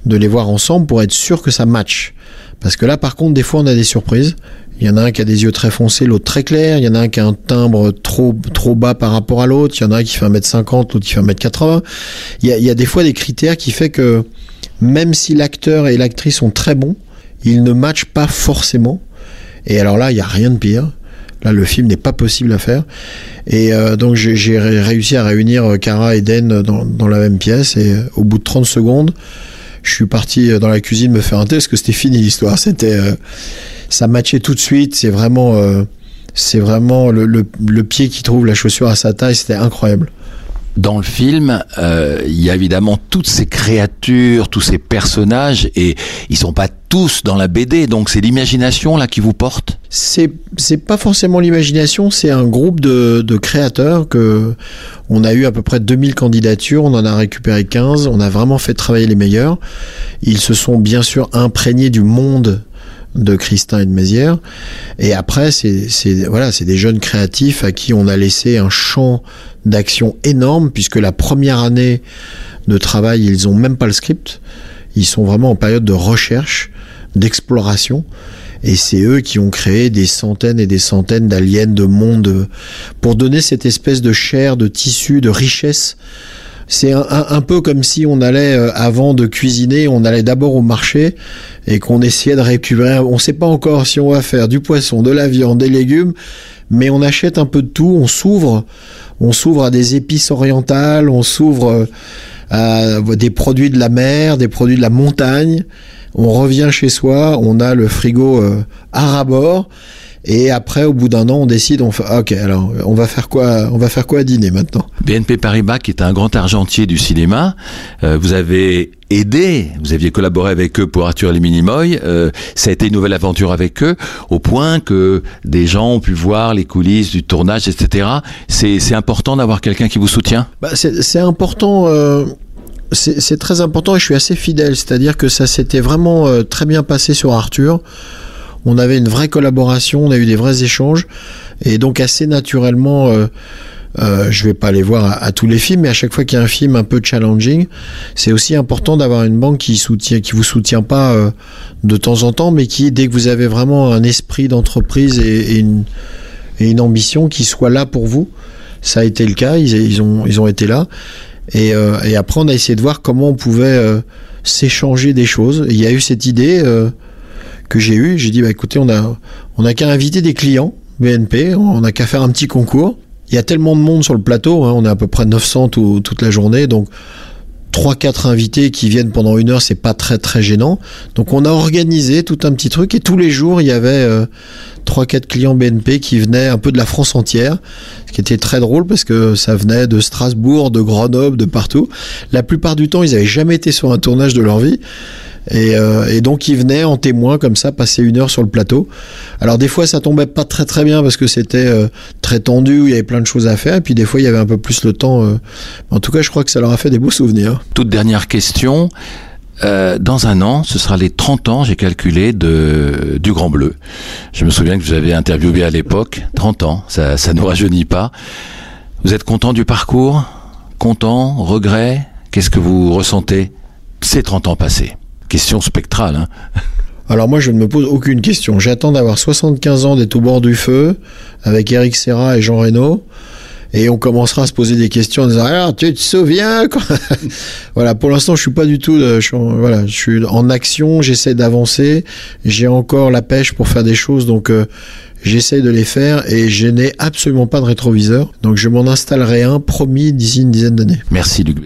de les voir ensemble pour être sûr que ça match parce que là par contre des fois on a des surprises il y en a un qui a des yeux très foncés, l'autre très clair. Il y en a un qui a un timbre trop trop bas par rapport à l'autre. Il y en a un qui fait 1m50, l'autre qui fait 1m80. Il y a, il y a des fois des critères qui fait que même si l'acteur et l'actrice sont très bons, ils ne matchent pas forcément. Et alors là, il n'y a rien de pire. Là, le film n'est pas possible à faire. Et euh, donc, j'ai j'ai ré- réussi à réunir euh, Cara et Den dans, dans la même pièce. Et euh, au bout de 30 secondes, je suis parti euh, dans la cuisine me faire un thé parce que c'était fini l'histoire. C'était, euh, ça matchait tout de suite. C'est vraiment, euh, c'est vraiment le, le, le pied qui trouve la chaussure à sa taille. C'était incroyable. Dans le film, euh, il y a évidemment toutes ces créatures, tous ces personnages, et ils sont pas tous dans la BD, donc c'est l'imagination là qui vous porte? C'est c'est pas forcément l'imagination, c'est un groupe de, de créateurs que on a eu à peu près 2000 candidatures, on en a récupéré 15, on a vraiment fait travailler les meilleurs. Ils se sont bien sûr imprégnés du monde de Christin et de Mézières. Et après, c'est voilà, c'est des jeunes créatifs à qui on a laissé un champ d'action énorme, puisque la première année de travail, ils ont même pas le script. Ils sont vraiment en période de recherche, d'exploration. Et c'est eux qui ont créé des centaines et des centaines d'aliens, de mondes, pour donner cette espèce de chair, de tissu, de richesse. C'est un, peu comme si on allait, euh, avant de cuisiner, on allait d'abord au marché et qu'on essayait de récupérer. On ne sait pas encore si on va faire du poisson, de la viande, des légumes, mais on achète un peu de tout, on s'ouvre, on s'ouvre à des épices orientales, on s'ouvre euh, à des produits de la mer, des produits de la montagne. On revient chez soi, on a le frigo euh, à rabord. Et après, au bout d'un an, on décide, on fait, ah, ok, alors, on va faire quoi, on va faire quoi à dîner maintenant? BNP Paribas, qui est un grand argentier du cinéma, euh, vous avez aidé, vous aviez collaboré avec eux pour Arthur et les Minimoy, euh, ça a été une nouvelle aventure avec eux, au point que des gens ont pu voir les coulisses du tournage, etc. C'est c'est important d'avoir quelqu'un qui vous soutient? Bah, c'est important. euh, c'est c'est très important et je suis assez fidèle. C'est-à-dire que ça s'était vraiment euh, très bien passé sur Arthur. On avait une vraie collaboration, on a eu des vrais échanges. Et donc assez naturellement, euh, euh, je vais pas aller voir à, tous les films, mais à chaque fois qu'il y a un film un peu challenging, c'est aussi important d'avoir une banque qui soutient, qui vous soutient pas euh, de temps en temps, mais qui dès que vous avez vraiment un esprit d'entreprise et, une, ambition qui soit là pour vous. Ça a été le cas, ils, ont, été là. Et, euh, et après, on a essayé de voir comment on pouvait euh, s'échanger des choses. Il y a eu cette idée euh, que j'ai eue. J'ai dit, bah, écoutez, on a, on a qu'à inviter des clients BNP, on a qu'à faire un petit concours. Il y a tellement de monde sur le plateau, hein, on est à peu près 900 tout- toute la journée, donc 3-4 invités qui viennent pendant une heure, c'est pas très très gênant. Donc on a organisé tout un petit truc et tous les jours il y avait euh, 3-4 clients BNP qui venaient un peu de la France entière, ce qui était très drôle parce que ça venait de Strasbourg, de Grenoble, de partout. La plupart du temps ils avaient jamais été sur un tournage de leur vie. Et, euh, et donc ils venaient en témoin comme ça passer une heure sur le plateau. Alors des fois ça tombait pas très très bien parce que c'était euh, très tendu, il y avait plein de choses à faire. Et puis des fois il y avait un peu plus le temps. euh. En tout cas je crois que ça leur a fait des beaux souvenirs. Toute dernière question. Dans un an, ce sera les 30 ans, j'ai calculé, de, du Grand Bleu. Je me souviens que vous avez interviewé à l'époque. 30 ans, ça, ça ne rajeunit pas. Vous êtes content du parcours? Content? Regret? Qu'est-ce que vous ressentez ces 30 ans passés? Question spectrale. Hein Alors moi je ne me pose aucune question. J'attends d'avoir 75 ans d'être au bord du feu avec Eric Serra et Jean Reno. Et on commencera à se poser des questions en disant alors tu te souviens quoi? Voilà, pour l'instant je suis pas du tout de- je suis en, voilà, je suis en action, j'essaie d'avancer, j'ai encore la pêche pour faire des choses donc euh, j'essaie de les faire et je n'ai absolument pas de rétroviseur. Donc je m'en installerai un promis d'ici une dizaine d'années. Merci Luc.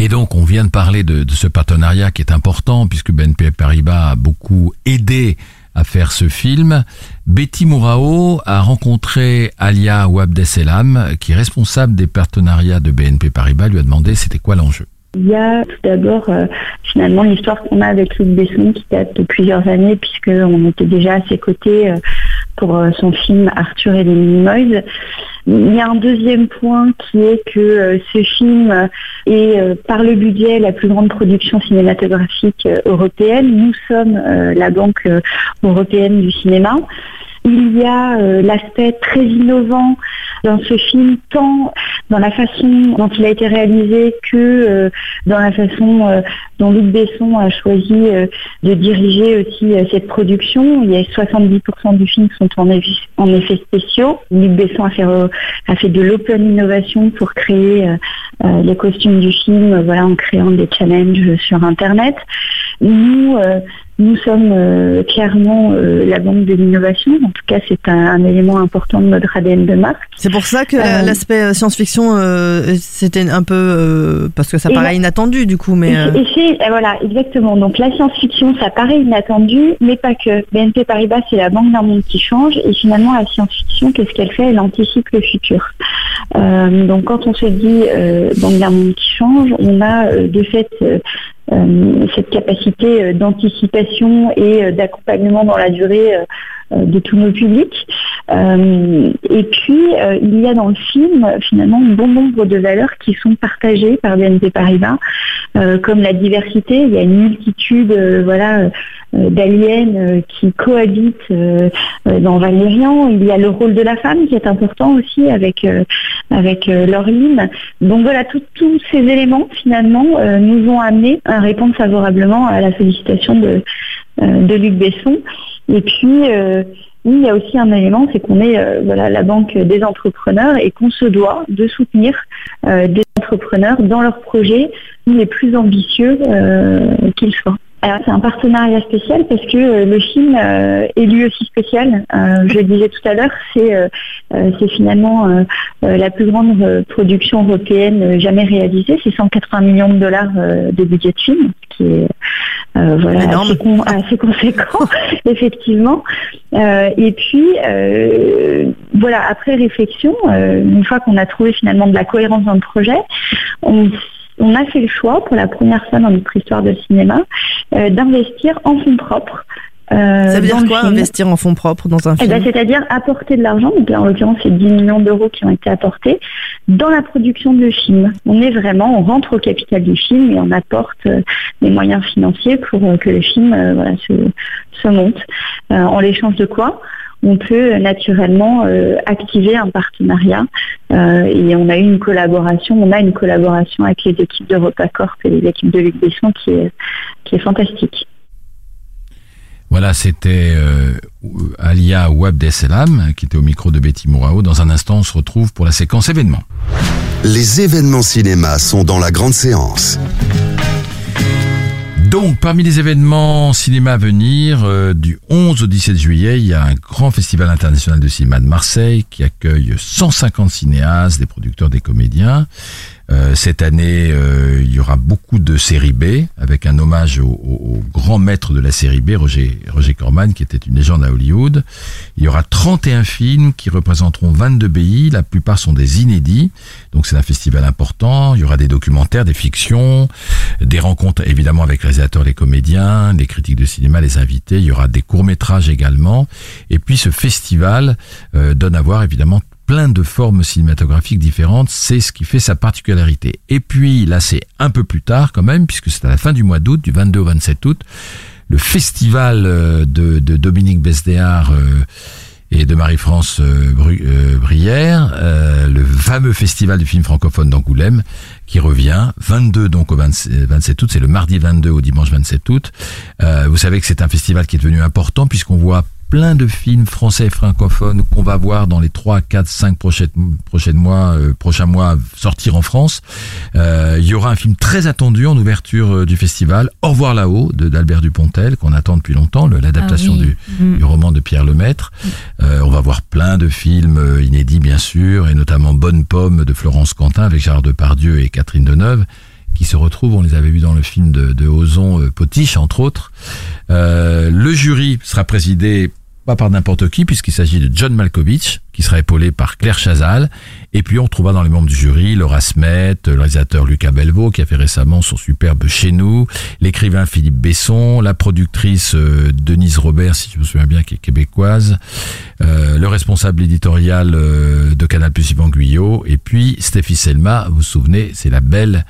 Et donc, on vient de parler de, ce partenariat qui est important puisque BNP Paribas a beaucoup aidé à faire ce film. Betty Mourao a rencontré Alia Ouabdesselam, qui est responsable des partenariats de BNP Paribas, lui a demandé c'était quoi l'enjeu. Il y a tout d'abord euh, finalement l'histoire qu'on a avec Luc Besson qui date de plusieurs années puisqu'on était déjà à ses côtés euh, pour euh, son film Arthur et les Minimoys. Il y a un deuxième point qui est que euh, ce film est euh, par le budget la plus grande production cinématographique européenne. Nous sommes la banque européenne du cinéma. Il y a euh, l'aspect très innovant dans ce film, tant dans la façon dont il a été réalisé que euh, dans la façon euh, dont Luc Besson a choisi de diriger aussi cette production. Il y a 70% du film qui sont en, effet- en effets spéciaux. Luc Besson a fait, de l'open innovation pour créer les costumes du film, en créant des challenges sur Internet. Nous, nous sommes euh, clairement euh, la banque de l'innovation. En tout cas, c'est un, un élément important de notre ADN de marque. C'est pour ça que Euh, l'aspect euh, science-fiction, euh, c'était un peu euh, parce que ça paraît là- inattendu du coup, mais Et et c'est- voilà, exactement. Donc la science-fiction, ça paraît inattendu, mais pas que. BNP Paribas, c'est la banque d'un monde qui change, et finalement la science-fiction, qu'est-ce qu'elle fait? Elle anticipe le futur. Euh, donc quand on se dit euh, banque d'un monde qui change, on a euh, de fait cette capacité euh, d'anticipation et euh, d'accompagnement dans la durée euh, euh, de tous nos publics. Euh, et puis, euh, il y a dans le film, finalement, un bon nombre de valeurs qui sont partagées par BNP Paribas, euh, comme la diversité. Il y a une multitude euh, voilà, euh, d'aliens euh, qui cohabitent dans Valérian. Il y a le rôle de la femme qui est important aussi avec, avec Laureline. Donc voilà, tous ces éléments, finalement, nous ont amené à répondre favorablement à la sollicitation de, de Luc Besson. Et puis, il y a aussi un élément, c'est qu'on est euh, voilà, la banque des entrepreneurs et qu'on se doit de soutenir euh, des entrepreneurs dans leurs projets les plus ambitieux euh, qu'ils soient. Alors c'est un partenariat spécial parce que euh, le film euh, est lui aussi spécial. Euh, je le disais tout à l'heure, c'est c'est finalement la plus grande production européenne jamais réalisée. C'est 180 millions de dollars de budget de film, ce qui est voilà, assez, con- assez conséquent, effectivement. Et puis, voilà, après réflexion, une fois qu'on a trouvé finalement de la cohérence dans le projet, on, on a fait le choix, pour la première fois dans notre histoire de cinéma, euh, d'investir en fonds propres Euh, Ça veut dire quoi investir en fonds propres dans un Eh film ben, C'est-à-dire apporter de l'argent, donc là en l'occurrence c'est 10 millions d'euros qui ont été apportés dans la production du film. On est vraiment, on rentre au capital du film et on apporte euh, des moyens financiers pour euh, que le film euh, voilà, se, se monte. En l'échange de quoi? On peut naturellement euh, activer un partenariat euh, et on a eu une collaboration, on a une collaboration avec les équipes de Repacorp et les équipes de Luc Besson qui est, qui est fantastique. Voilà, c'était euh, Alia Ouabdesselam qui était au micro de Betty Mourao. Dans un instant, on se retrouve pour la séquence événements. Les événements cinéma sont dans la grande séance. Donc, parmi les événements cinéma à venir, euh, du 11 au 17 juillet, il y a un grand festival international de cinéma de Marseille qui accueille 150 cinéastes, des producteurs, des comédiens. Euh, cette année, euh, il y aura beaucoup de séries B, avec un hommage au, au- au grand maître de la série B, Roger, Roger Corman, qui était une légende à Hollywood. Il y aura 31 films qui représenteront 22 pays, la plupart sont des inédits, donc c'est un festival important. Il y aura des documentaires, des fictions, des rencontres évidemment avec les réalisateurs, les comédiens, les critiques de cinéma, les invités. Il y aura des courts-métrages également. Et puis ce festival euh, donne à voir évidemment plein de formes cinématographiques différentes, c'est ce qui fait sa particularité. Et puis là c'est un peu plus tard quand même, puisque c'est à la fin du mois d'août, du 22 au 27 août, le festival euh, de, de Dominique Besdéard euh, et de Marie-France euh, Brière, le fameux festival du film francophone d'Angoulême, qui revient 22 donc au 27 27 août, c'est le mardi 22 au dimanche 27 août. Vous savez que c'est un festival qui est devenu important puisqu'on voit plein de films français et francophones qu'on va voir dans les 3, 4, 5 prochaines, prochaines mois, euh, prochains mois sortir en France. Euh, il y aura un film très attendu en ouverture euh, du festival, Au revoir là-haut, de d'Albert Dupontel, qu'on attend depuis longtemps, l'adaptation Ah oui. du, Mm. du roman de Pierre Lemaître. Euh, on va voir plein de films euh, inédits, bien sûr, et notamment Bonne Pomme de Florence Quentin avec Gérard Depardieu et Catherine Deneuve qui se retrouvent, on les avait vus dans le film de, de Ozon euh, Potiche, entre autres. Euh, le jury sera présidé pas par n'importe qui, puisqu'il s'agit de John Malkovich, qui sera épaulé par Claire Chazal. Et puis on trouvera dans les membres du jury Laura Smet, le réalisateur Lucas Belvaux, qui a fait récemment son superbe Chez nous, l'écrivain Philippe Besson, la productrice euh, Denise Robert, si je me souviens bien, qui est québécoise, euh, le responsable éditorial euh, de Canal Plus Yvan Guyot, et puis Stéphie Selma, vous vous souvenez, c'est la belle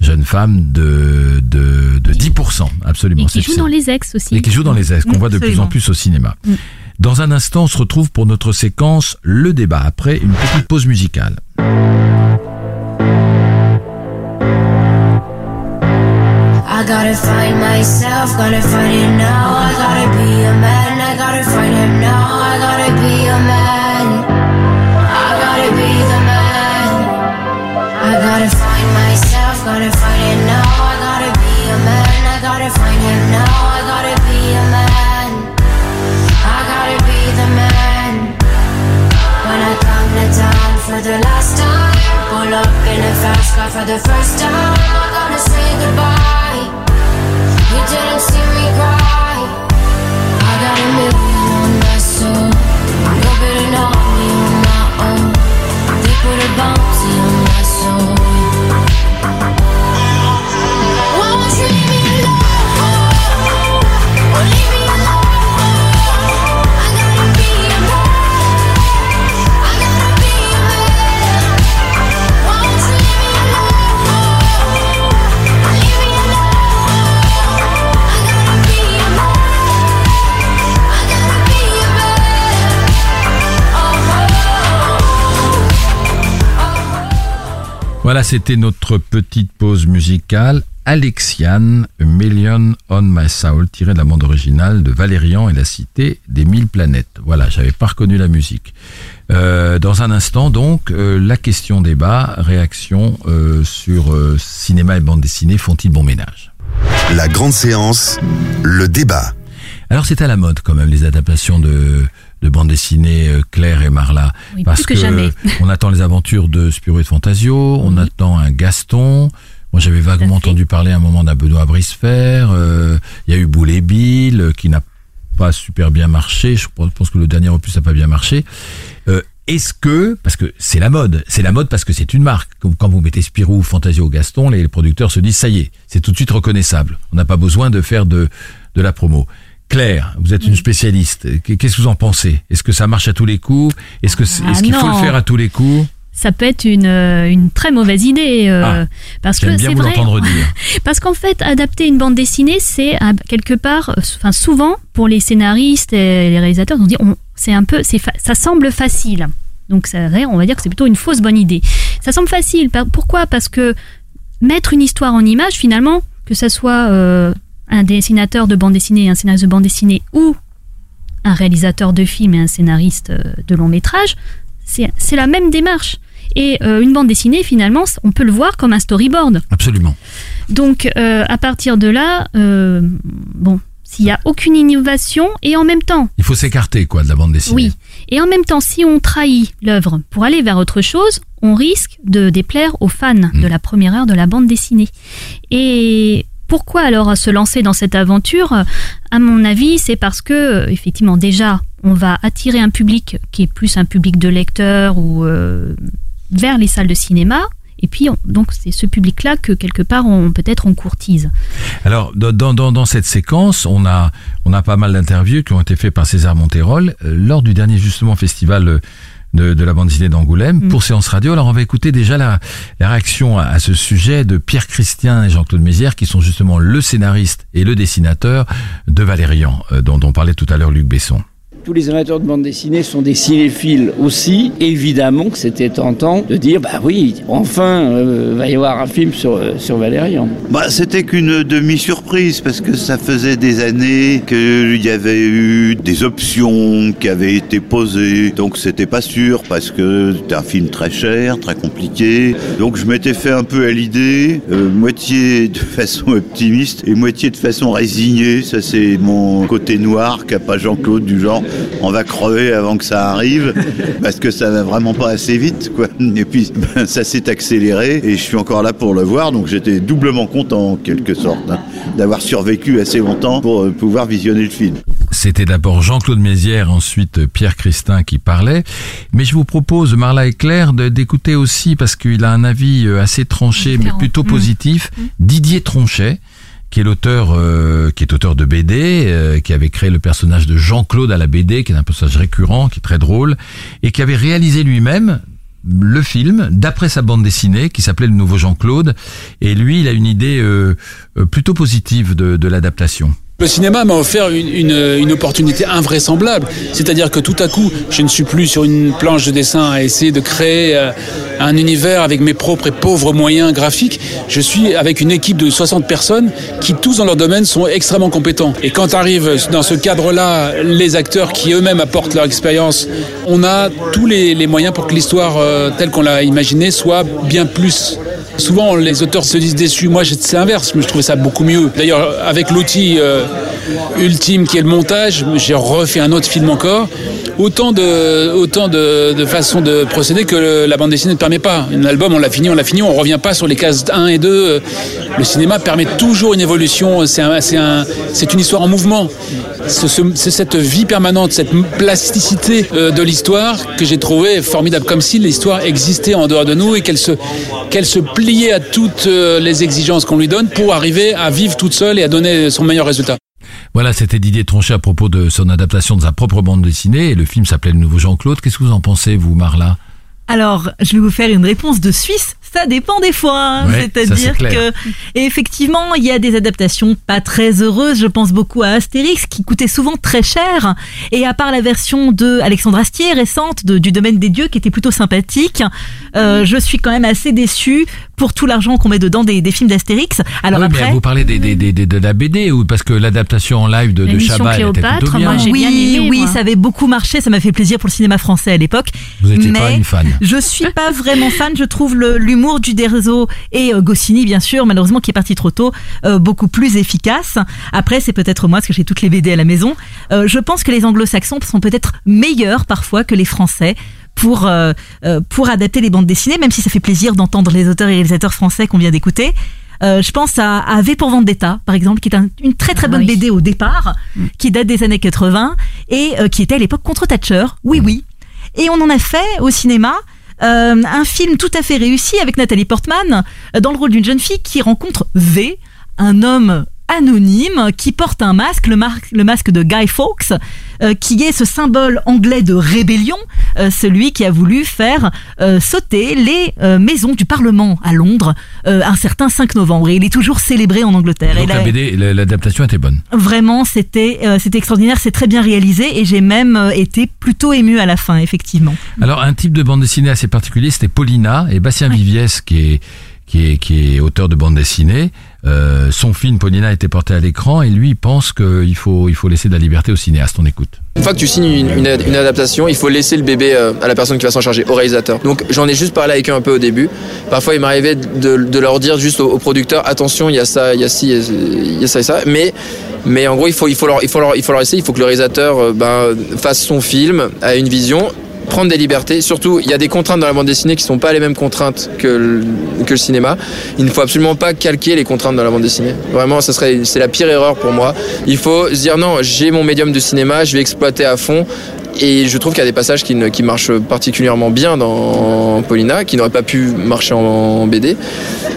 jeune femme de, de, de 10%, absolument. Et qui joue dans les ex aussi. Et qui joue dans les ex, qu'on voit de plus en plus au cinéma. Mm. Dans un instant, on se retrouve pour notre séquence Le débat, après une petite pause musicale. I gotta find myself, gotta find it now. I gotta be a man, I gotta find him now. I gotta be a man. I gotta be the man. I gotta gotta find him now. I gotta be a man. I gotta be the man. When I come to town for the last time, pull up in a fast car for the first time. I'm gonna say goodbye. You didn't see me cry. I got a Voilà, c'était notre petite pause musicale. Alexiane, A Million on My Soul, tiré de la bande originale de Valérian et la cité des mille planètes. Voilà, j'avais pas reconnu la musique. Euh, dans un instant, donc, euh, la question débat, réaction euh, sur cinéma et bande dessinée, font-ils bon ménage? La grande séance, le débat. Alors c'est à la mode quand même les adaptations de, de bandes dessinées euh, Claire et Marla. Oui, parce que jamais. on attend les aventures de Spirou et de Fantasio, on attend un Gaston. Moi j'avais vaguement entendu parler à un moment d'un Benoît Brisefer. euh, Il y a eu Boule et Bill euh, qui n'a pas super bien marché. Je pense que le dernier opus n'a pas bien marché. Euh, Est-ce que, parce que c'est la mode, c'est la mode parce que c'est une marque. Quand quand vous mettez Spirou, Fantasio, Gaston, les producteurs se disent ça y est, c'est tout de suite reconnaissable. On n'a pas besoin de faire de, de la promo. Claire, vous êtes une spécialiste. Qu'est-ce que vous en pensez? Est-ce que ça marche à tous les coups? Est-ce que Ah qu'il faut le faire à tous les coups? Ça peut être une, euh, une très mauvaise idée. euh, Ah, parce que J'aime bien c'est vous vrai. dire. Parce qu'en fait, adapter une bande dessinée, c'est quelque part, euh, enfin souvent pour les scénaristes et les réalisateurs, on dit, on, c'est un peu, c'est ça semble facile. Donc ça, on va dire que c'est plutôt une fausse bonne idée. Ça semble facile. Pourquoi? Parce que mettre une histoire en image, finalement, que ça soit euh, un dessinateur de bande dessinée, un scénariste de bande dessinée ou un réalisateur de film et un scénariste euh, de long métrage, c'est la même démarche. Et euh, une bande dessinée, finalement, on peut le voir comme un storyboard. Absolument. Donc, euh, à partir de là, euh, bon, s'il n'y a aucune innovation, et en même temps, Il faut s'écarter quoi de la bande dessinée. oui, et en même temps, si on trahit l'œuvre pour aller vers autre chose, on risque de déplaire aux fans de la première heure de la bande dessinée. Et pourquoi alors se lancer dans cette aventure? À mon avis, c'est parce que, euh, effectivement, déjà, on va attirer un public qui est plus un public de lecteurs ou euh, vers les salles de cinéma. Et puis, on- donc, c'est ce public-là que quelque part, on peut-être on courtise. Alors, dans, cette séquence, on a, on a pas mal d'interviews qui ont été faites par César Monterol euh, lors du dernier justement festival de, de la bande dessinée d'Angoulême pour Séance Radio. Alors, on va écouter déjà la, la réaction à, à ce sujet de Pierre Christian et Jean-Claude Mézières, qui sont justement le scénariste et le dessinateur de Valérian, euh, dont, dont parlait tout à l'heure Luc Besson. Tous les amateurs de bande dessinée sont des cinéphiles aussi. Évidemment que c'était tentant de dire, bah oui, enfin, euh, va y avoir un film sur, euh, sur Valérian. Bah, c'était qu'une demi-surprise parce que ça faisait des années qu'il y avait eu des options qui avaient été posées. Donc c'était pas sûr parce que c'était un film très cher, très compliqué. Donc je m'étais fait un peu à l'idée, euh, moitié de façon optimiste et moitié de façon résignée. Ça c'est mon côté noir qu'a pas Jean-Claude du genre on va crever avant que ça arrive parce que ça va vraiment pas assez vite quoi. Et puis ben, ça s'est accéléré et je suis encore là pour le voir donc j'étais doublement content en quelque sorte hein, d'avoir survécu assez longtemps pour euh, pouvoir visionner le film. C'était d'abord Jean-Claude Mézières, ensuite euh, Pierre Christin qui parlait. Mais je vous propose, Marla et Claire, de- d'écouter aussi, parce qu'il a un avis euh, assez tranché, mais plutôt positif, Didier Tronchet, qui est l'auteur, euh, qui est auteur de BD, euh, qui avait créé le personnage de Jean-Claude à la BD, qui est un personnage récurrent, qui est très drôle, et qui avait réalisé lui-même le film d'après sa bande dessinée qui s'appelait Le Nouveau Jean-Claude et lui il a une idée euh, plutôt positive de l'adaptation. Le cinéma m'a offert une, opportunité invraisemblable. C'est-à-dire que tout à coup, je ne suis plus sur une planche de dessin à essayer de créer euh, un univers avec mes propres et pauvres moyens graphiques. Je suis avec une équipe de 60 personnes qui, tous dans leur domaine, sont extrêmement compétents. Et quand arrivent dans ce cadre-là les acteurs qui eux-mêmes apportent leur expérience, on a tous les, les moyens pour que l'histoire euh, telle qu'on l'a imaginée soit bien plus Souvent, les auteurs se disent déçus. Moi, c'est l'inverse, mais je trouvais ça beaucoup mieux. D'ailleurs, avec l'outil euh, ultime qui est le montage, j'ai refait un autre film encore. Autant de, autant de, de façons de procéder que la bande dessinée ne permet pas. Un album, on l'a fini, on l'a fini, on revient pas sur les cases 1 et 2. Le cinéma permet toujours une évolution. C'est un, un, une histoire en mouvement. C'est ce- c'est cette vie permanente, cette plasticité euh, de l'histoire que j'ai trouvé formidable. Comme si l'histoire existait en dehors de nous et qu'elle se, qu'elle se pliait à toutes euh, les exigences qu'on lui donne pour arriver à vivre toute seule et à donner son meilleur résultat. Voilà, c'était Didier Tronchet à propos de son adaptation de sa propre bande dessinée et le film s'appelait Le Nouveau Jean-Claude. Qu'est-ce que vous en pensez, vous, Marla? Alors, je vais vous faire une réponse de Suisse. Ça dépend des fois. hein. Ouais, C'est-à-dire que, effectivement, il y a des adaptations pas très heureuses. Je pense beaucoup à Astérix, qui coûtait souvent très cher. Et à part la version de Alexandre Astier récente de- du Domaine des Dieux, qui était plutôt sympathique, euh, je suis quand même assez déçue pour tout l'argent qu'on met dedans des, des films d'Astérix. Alors après. vous parlez des, des, des- des- de la BD ou parce que l'adaptation en live de, de Chabat elle était plutôt bien. oui, oui, ça avait beaucoup marché, ça m'a fait plaisir pour le cinéma français à l'époque. Vous n'étiez Mais pas une fan. Je suis pas vraiment fan, je trouve l'humour du Derzo et euh, Goscinny, bien sûr, malheureusement qui est parti trop tôt, euh, beaucoup plus efficace. Après, c'est peut-être moi, parce que j'ai toutes les BD à la maison. Euh, je pense que les anglo-saxons sont peut-être meilleurs parfois que les français pour, euh, euh, pour adapter les bandes dessinées, même si ça fait plaisir d'entendre les auteurs et réalisateurs français qu'on vient d'écouter. Euh, je pense à, à V pour Vendetta, par exemple, qui est un- une très très bonne BD au départ, qui date des années 80 et euh, qui était à l'époque contre Thatcher. Oui, oui. Et on en a fait au cinéma euh, un film tout à fait réussi avec Nathalie Portman euh, dans le rôle d'une jeune fille qui rencontre V, un homme anonyme qui porte un masque, le, mar- le masque de Guy Fawkes, euh, qui est ce symbole anglais de rébellion, euh, celui qui a voulu faire euh, sauter les maisons du Parlement à Londres un certain 5 novembre. Et il est toujours célébré en Angleterre. Donc la BD, l'adaptation était bonne. Vraiment, c'était c'était extraordinaire, c'est très bien réalisé et j'ai même été plutôt ému à la fin, effectivement. Alors un type de bande dessinée assez particulier, c'était Paulina et Bastien Viviès qui est qui est qui est auteur de bande dessinée. Euh, son film Paulina a été porté à l'écran et lui pense qu'il faut il faut laisser de la liberté au cinéaste. On écoute. Une fois que tu signes une, une ad- une adaptation, il faut laisser le bébé euh, à la personne qui va s'en charger, au réalisateur. Donc j'en ai juste parlé avec eux un peu au début. Parfois il m'arrivait de, leur dire juste au, producteur attention, il y a ça, il y a ci, il y a ça et ça. Mais mais en gros il faut il faut leur il faut leur il faut leur laisser, il faut que le réalisateur euh, ben, fasse son film, a une vision prendre des libertés. Surtout, il y a des contraintes dans la bande dessinée qui sont pas les mêmes contraintes que le, que le cinéma. Il ne faut absolument pas calquer les contraintes dans la bande dessinée. Vraiment, ça serait, c'est la pire erreur pour moi. Il faut se dire non, j'ai mon médium de cinéma, je vais exploiter à fond. Et je trouve qu'il y a des passages qui, ne- qui marchent particulièrement bien dans Paulina, qui n'auraient pas pu marcher en, en BD.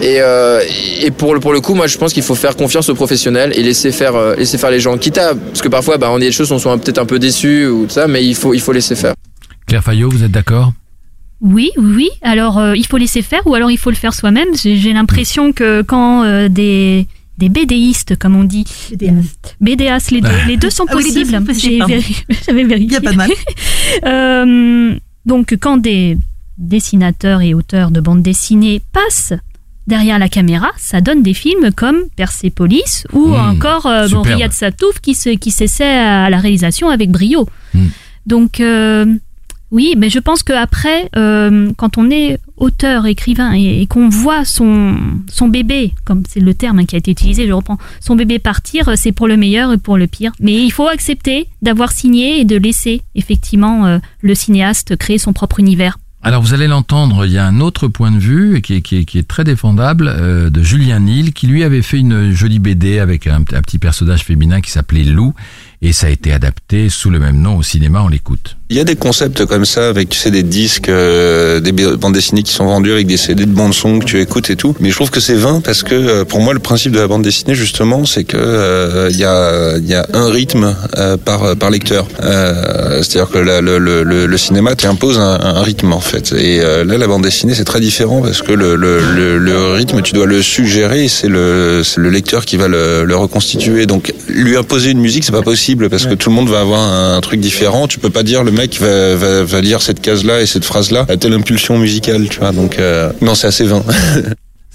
Et, euh, et pour, le, pour le coup, moi, je pense qu'il faut faire confiance aux professionnels et laisser faire, euh, laisser faire les gens. Quitte à, parce que parfois, bah, on est des choses, on soit peut-être un peu déçus ou tout ça, mais il faut, il faut laisser faire. Claire Fayot, vous êtes d'accord? Oui, oui. Alors, euh, il faut laisser faire ou alors il faut le faire soi-même. J'ai l'impression que quand euh, des, des BDistes, comme on dit, BDAs, les deux, les deux sont Ah possibles. J'avais vérifié. Il y a pas de mal. Euh, donc, quand des dessinateurs et auteurs de bande dessinée passent derrière la caméra, ça donne des films comme Persepolis ou Mmh, encore euh, bon. Riyad Satouf qui se- qui s'essaie à la réalisation avec brio. Donc euh, oui, mais je pense qu'après, euh, quand on est auteur, écrivain et, qu'on voit son, son bébé, comme c'est le terme hein, qui a été utilisé, je reprends, son bébé partir, c'est pour le meilleur et pour le pire. Mais il faut accepter d'avoir signé et de laisser effectivement euh, le cinéaste créer son propre univers. Alors vous allez l'entendre, il y a un autre point de vue qui est, très défendable euh, de Julien Nil qui lui avait fait une jolie BD avec un petit personnage féminin qui s'appelait Lou et ça a été adapté sous le même nom au cinéma, on l'écoute. Il y a des concepts comme ça avec tu sais, des disques, euh, des bandes dessinées qui sont vendues avec des CD de bande son que tu écoutes et tout. Mais je trouve que c'est vain parce que euh, pour moi le principe de la bande dessinée justement c'est que euh, il y a il y a un rythme euh, par par lecteur. Euh, C'est-à-dire que la- le, le, le, le cinéma t'impose un, un rythme en fait. Et euh, là la bande dessinée c'est très différent parce que le, le, rythme tu dois le suggérer, et c'est le le lecteur qui va le, le reconstituer. Donc lui imposer une musique c'est pas possible parce que tout le monde va avoir un, truc différent. Tu peux pas dire le mec va, va, va lire cette case là et cette phrase là à telle impulsion musicale, tu vois. Donc euh, non, c'est assez vain.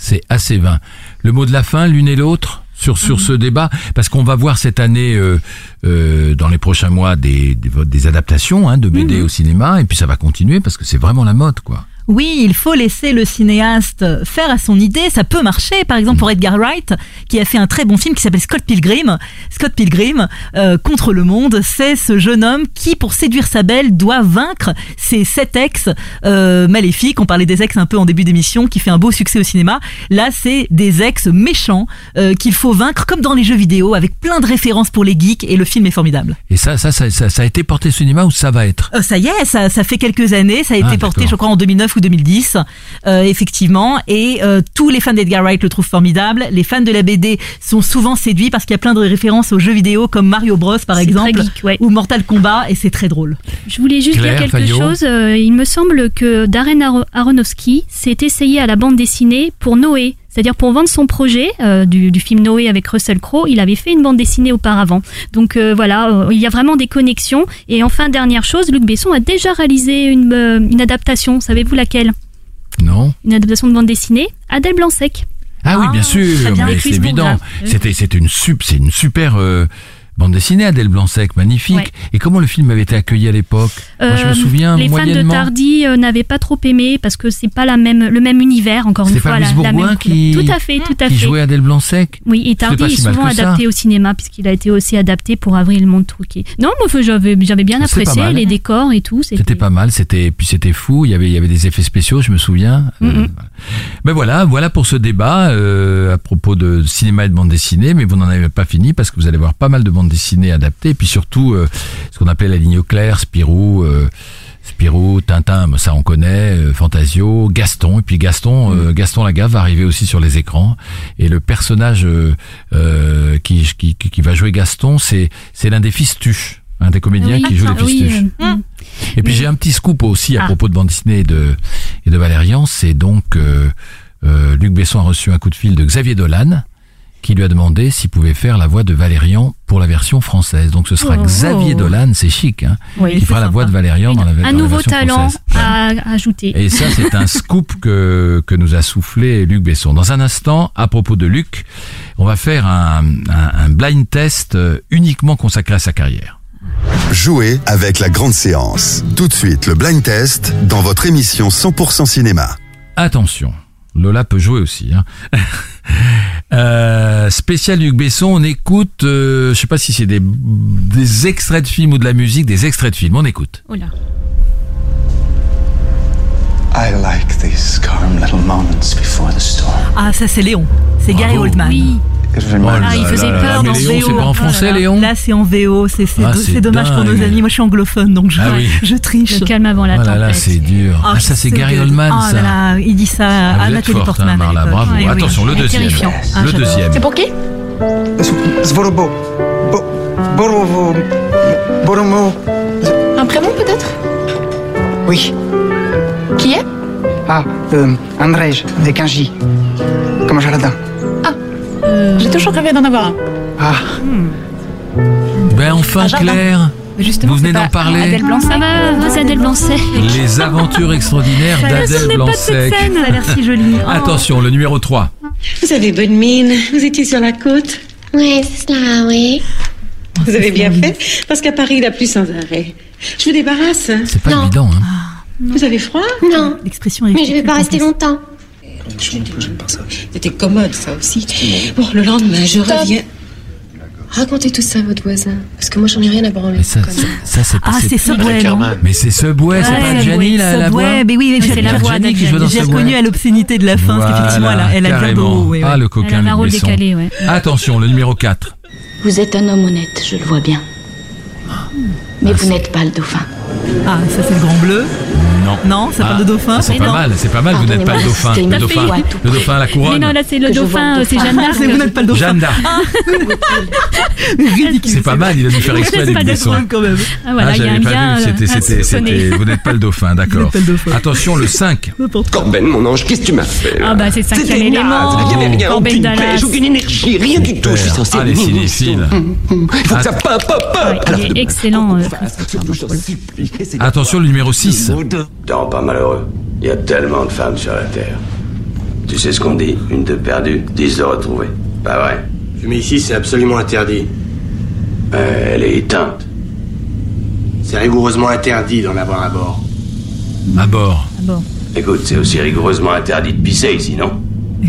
C'est assez vain. Le mot de la fin, l'une et l'autre sur sur ce débat, parce qu'on va voir cette année, euh, euh, dans les prochains mois, des, des, des adaptations hein, de BD au cinéma, et puis ça va continuer parce que c'est vraiment la mode, quoi. Oui, il faut laisser le cinéaste faire à son idée. Ça peut marcher. Par exemple, pour Edgar Wright, qui a fait un très bon film qui s'appelle Scott Pilgrim. Scott Pilgrim euh, contre le monde, c'est ce jeune homme qui, pour séduire sa belle, doit vaincre ses sept ex euh, maléfiques. On parlait des ex un peu en début d'émission, qui fait un beau succès au cinéma. Là, c'est des ex méchants euh, qu'il faut vaincre, comme dans les jeux vidéo, avec plein de références pour les geeks. Et le film est formidable. Et ça, ça, ça, ça, ça a été porté au cinéma ou ça va être? Euh, ça y est, ça, ça fait quelques années, ça a été Ah, porté, je crois, en 2009 ou 2010, euh, effectivement. Et euh, tous les fans d'Edgar Wright le trouvent formidable. Les fans de la BD sont souvent séduits parce qu'il y a plein de références aux jeux vidéo comme Mario Bros par exemple, très geek, ouais. ou Mortal Kombat, et c'est très drôle. Je voulais juste Claire, dire quelque Fayot chose. Euh, il me semble que Darren Aro- Aronofsky s'est essayé à la bande dessinée pour Noé. C'est-à-dire pour vendre son projet euh, du, du film Noé avec Russell Crowe, il avait fait une bande dessinée auparavant. Donc euh, voilà, euh, il y a vraiment des connexions. Et enfin, dernière chose, Luc Besson a déjà réalisé une, euh, une adaptation. Savez-vous laquelle? Non Une adaptation de bande dessinée Adèle Blanc-Sec. Ah, oui, bien sûr, très bien. mais c'est évident. C'était, c'est une sup, c'est une super euh, bande dessinée, Adèle Blanc-Sec, magnifique. Ouais. Et comment le film avait été accueilli à l'époque Moi, je me Euh, souviens les fans de. Tardy euh, n'avaient pas trop aimé parce que c'est pas la même, le même univers, encore une fois. la, la même qui. Tout à fait, tout à qui jouait Adèle Blanc-Sec. Oui, et Tardy est si souvent ça. adapté au cinéma puisqu'il a été aussi adapté pour Avril Montrouquier. Non, moi j'avais j'avais bien apprécié les décors et tout. C'était pas mal, c'était puis c'était fou. Il y avait il y avait des effets spéciaux, je me souviens. Euh, Mhm. ben voilà, voilà pour ce débat à propos de cinéma et de bande dessinée. Mais vous n'en avez pas fini parce que vous allez voir pas mal de bandes dessinées adaptées, et puis surtout euh, ce qu'on appelait la ligne au clair, Spirou. euh, Spirou, Tintin, ça on connaît, euh, Fantasio, Gaston, et puis Gaston, euh, Gaston Lagaffe va arriver aussi sur les écrans. Et le personnage euh, euh, qui, qui, qui qui va jouer Gaston, c'est c'est l'un des fils Tuche, un des comédiens Oui, qui joue les attends, fils oui, Tuche. euh, mm. Et puis j'ai un petit scoop aussi à Ah. propos de bande dessinée et de, et de Valérian, c'est donc euh, euh, Luc Besson a reçu un coup de fil de Xavier Dolan qui lui a demandé s'il pouvait faire la voix de Valérian pour la version française. Donc ce sera Oh. Xavier Dolan, c'est chic, hein, Oui, qui fera la sympa. voix de Valérian dans la, dans Un la nouveau version talent française. à à ajouter. Et ça, c'est un scoop que, que nous a soufflé Luc Besson. Dans un instant, à propos de Luc, on va faire un, un, un blind test euh, uniquement consacré à sa carrière. Jouez avec la grande séance. Tout de suite, le blind test dans votre émission 100% cinéma. Attention, Lola peut jouer aussi. Hein. Euh, spécial Luc Besson, on écoute, euh, je sais pas si c'est des, des extraits de films ou de la musique, des extraits de films, on écoute. Oh. I like these calm little moments before the storm. Ah, ça c'est Léon. C'est Gary. Oldman. Oui. Ah, il faisait peur dans Léon, VO. c'est pas en français, Oh. Léon Là, c'est en VO. C'est c'est Ah, c'est dommage pour nos amis. Moi, je suis anglophone, donc je, Ah oui. je triche. Le calme avant la Oh là là, tempête. c'est dur. Ah, ça c'est Gary Oldman, Oh ça. là là, il dit ça Ah, à Nathalie Portman. hein, l'époque. bravo. Attention, le deuxième. Ah, Le deuxième. C'est pour qui Borovo. Boromo. Un prénom peut-être? Oui. Qui est? Ah, euh, Andrej, avec un J. Comme Jaladin. J'ai toujours rêvé d'en avoir un. Ah. Ben enfin Un. Claire, Justement, vous venez d'en parler. Adèle Blanc-Sec. Ça va, c'est Adèle Blanc-Sec. Les aventures extraordinaires d'Adèle Blanc-Sec. scène. Ça a l'air si joli. Oh. Attention, le numéro 3. Vous avez bonne mine. Vous étiez sur la côte. Oui, c'est cela, oui. Vous avez bien fait, parce qu'à Paris, il a plus sans arrêt. Je vous débarrasse. C'est pas Non. évident, hein. Vous avez froid? Non, L'expression mais je vais pas rester longtemps. C'était commode, ça aussi. Bon, le lendemain, je reviens. Racontez tout ça à votre voisin, parce que moi, j'en ai rien à branler. Ça, ça, ça, c'est Ah, c'est Subway, non Mais c'est Subway, c'est Ouais, pas Gianni la, la voix mais oui, c'est la voix qui joue dans J'ai reconnu à l'obscénité de la fin, parce qu'effectivement, elle a, elle a bien beau. oui, Ah, le coquin Besson. décalé, ouais. Attention, le numéro 4. Vous êtes un homme honnête, je le vois bien. Mais vous n'êtes pas le dauphin. Ah, ça c'est le grand bleu. Non. Non, ça parle de dauphin. C'est Mais pas non. mal, c'est pas mal, vous n'êtes pas le dauphin. Le dauphin, à tout le dauphin à la Mais couronne. non, là, c'est le dauphin, euh, c'est dauphin. Jeanne d'Arc. Vous n'êtes pas le dauphin. Jeanne d'Arc. Ridicule. C'est pas mal, il a dû faire exprès n'êtes Luc pas le Besson. dauphin, quand même. Ah voilà, Ah, il y a un lien. vu, c'était, euh, vous n'êtes pas le dauphin, d'accord. pas le dauphin. Attention, le 5. Corben, mon ange, qu'est-ce que tu m'as fait Ah bah c'est le cinquième élément. Il n'y avait rien, Corben aucune pêche, aucune énergie, rien du tout. Je suis censé Ah, les cinéphiles. Il faut que ça pop, pop, excellent. euh, de- Attention, le numéro 6. Te rends pas malheureux. Il y a tellement de femmes sur la Terre. Tu sais ce qu'on dit Une de perdue, dix de retrouvée. Pas vrai? Fumer ici, c'est absolument interdit. Euh, Elle est éteinte. C'est rigoureusement interdit d'en avoir à bord. À bord. Écoute, c'est aussi rigoureusement interdit de pisser ici, non?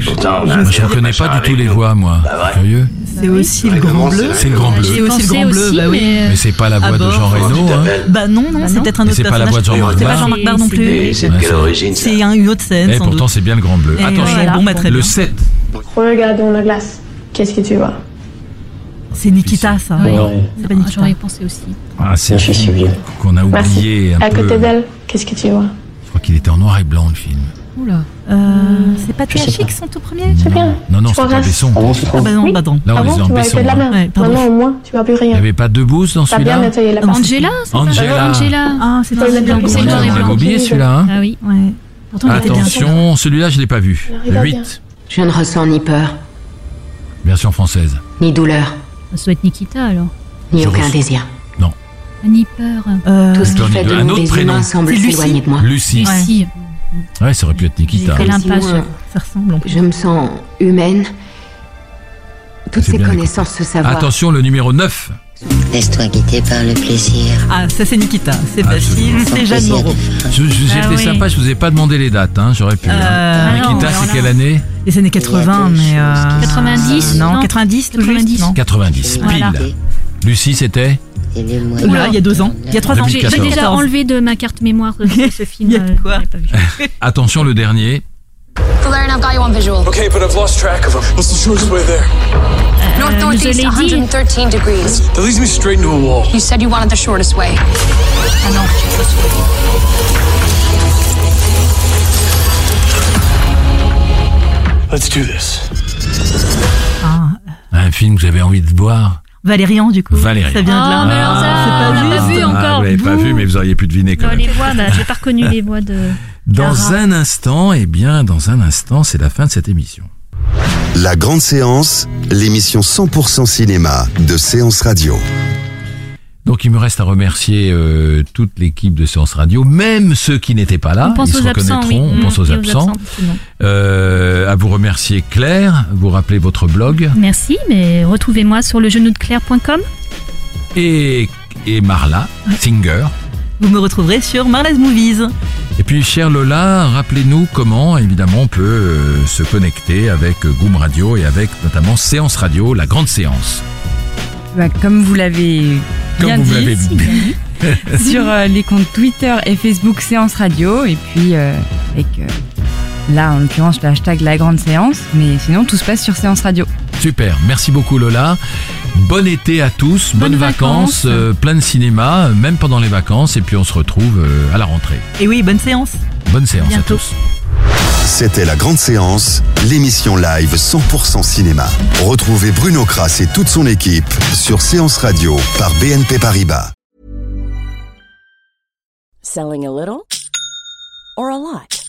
Pourtant, on a Je ne reconnais pas du tout les nous. voix, moi. Pas vrai? Curieux? C'est aussi le grand bleu. C'est le grand bleu. C'est aussi le grand bleu, bah oui. Mais c'est pas la voix de. Jean Reno, hein. Bah non, non, c'est peut-être un autre c'est pas la personnage. voix de Jean-Marc C'est pas Barr. Jean-Marc Barr non plus. C'est de quelle origine C'est un- une autre scène, Et sans pourtant, c'est bien le grand bleu. Attention, bah, le bien. 7. Regardons la glace. Qu'est-ce que tu vois? C'est Nikita, ça. Oui. C'est pas Nikita. J'aurais pensé aussi. Ah, c'est Je suis bien. qu'on a oublié un À peu. côté d'elle, qu'est-ce que tu vois? Je crois qu'il était en noir et blanc, le film. Oula. Euh, c'est pas THX son tout premier C'est bien. Non, non, c'est pas. Besson. Ah bah non, pardon. Là, on Avant, est en tu Besson. de la merde. Ouais, pardon. Maintenant, au moins, tu vois plus Il n'y rien. avait pas deux bouses dans T'as bien celui-là nettoyé la. Angela Angela. Angela. Ah, c'est Pas pas la le bien blanc. C'est Ouais, noir et on blanc. l'avait oublié celui-là. Hein. Ah oui. Ouais. Pourtant. Attention, celui-là, je ne l'ai pas vu. Le Regarde 8, Je ne ressens ni peur, version française. ni douleur, Ça doit être Nikita alors. ni aucun désir. Non. Ni peur. Euh, Tout ce qui Tony fait de- de un nous autre des prénom. humains semble s'éloigner de moi. Lucie. Lucie. Ouais, ça aurait pu être Nikita. Hein. Simon, Ça ressemble. en plus. Je me sens humaine. Toutes ces bien connaissances, ce savoir. Attention, le numéro 9. Laisse-toi guider par le plaisir. Ah, ça c'est Nikita. C'est facile. C'est Jeanne Moreau. Je, je- J'étais Ah oui. sympa, je vous ai pas demandé les dates, hein, j'aurais pu. hein. Euh, Nikita, non, c'est quelle année Les années 80, mais. euh, 90, Non, non 90, tout juste, 90. non. 90, pile. Voilà. Lucie, c'était Oula, il y a deux ans. Il y a trois ans. J'ai j'ai 2014. déjà enlevé de ma carte mémoire de ce film. Euh, quoi je l'ai pas vu. Attention, le dernier. Valerian, I've got you on visual. Okay, but I've lost track of him. What's the shortest way there? North je northeast, l'ai dit. 113 degrees. That leads me straight into a wall. You said you wanted the shortest way. I know. Let's do this. Ah, Un film que j'avais envie de voir. Valérian, du coup. Valérian. Ça vient de là. Ah, mais alors ça, c'est pas on vu Ah, encore. vous l'avez pas vu, mais vous auriez pu deviner quand Dans même. les voix, bah, j'ai pas reconnu les voix de. Dans un instant, eh bien, dans un instant, c'est la fin de cette émission. La grande séance, l'émission 100% cinéma de Séance Radio. Donc il me reste à remercier euh, toute l'équipe de Séance Radio, même ceux qui n'étaient pas là. On pense Ils se aux absents, reconnaîtront, oui. on Mm, pense aux aux absents. sinon. Euh, à vous remercier Claire, vous rappelez votre blog Merci, mais retrouvez-moi sur le genou de claire.com. et, et Marla, Singer. Vous me retrouverez sur Marla's Movies. Et puis, chère Lola, rappelez-nous comment, évidemment, on peut euh, se connecter avec Goom Radio et avec notamment Séance Radio, la grande séance. Bah, comme vous l'avez Comme bien vous dit, sur euh, les comptes Twitter et Facebook Séance Radio, et puis euh, avec euh, là en l'occurrence le hashtag La Grande Séance, mais sinon tout se passe sur Séance Radio. Super, merci beaucoup Lola. Bon été à tous, bonnes, Bonnes vacances, vacances. euh, plein de cinéma, même pendant les vacances, et puis on se retrouve euh, à la rentrée. Et oui, bonne séance. Bonne séance Bientôt. à tous. C'était la grande séance, l'émission live 100% cinéma. Retrouvez Bruno Kras et toute son équipe sur Séance Radio par BNP Paribas. Selling a little or a lot?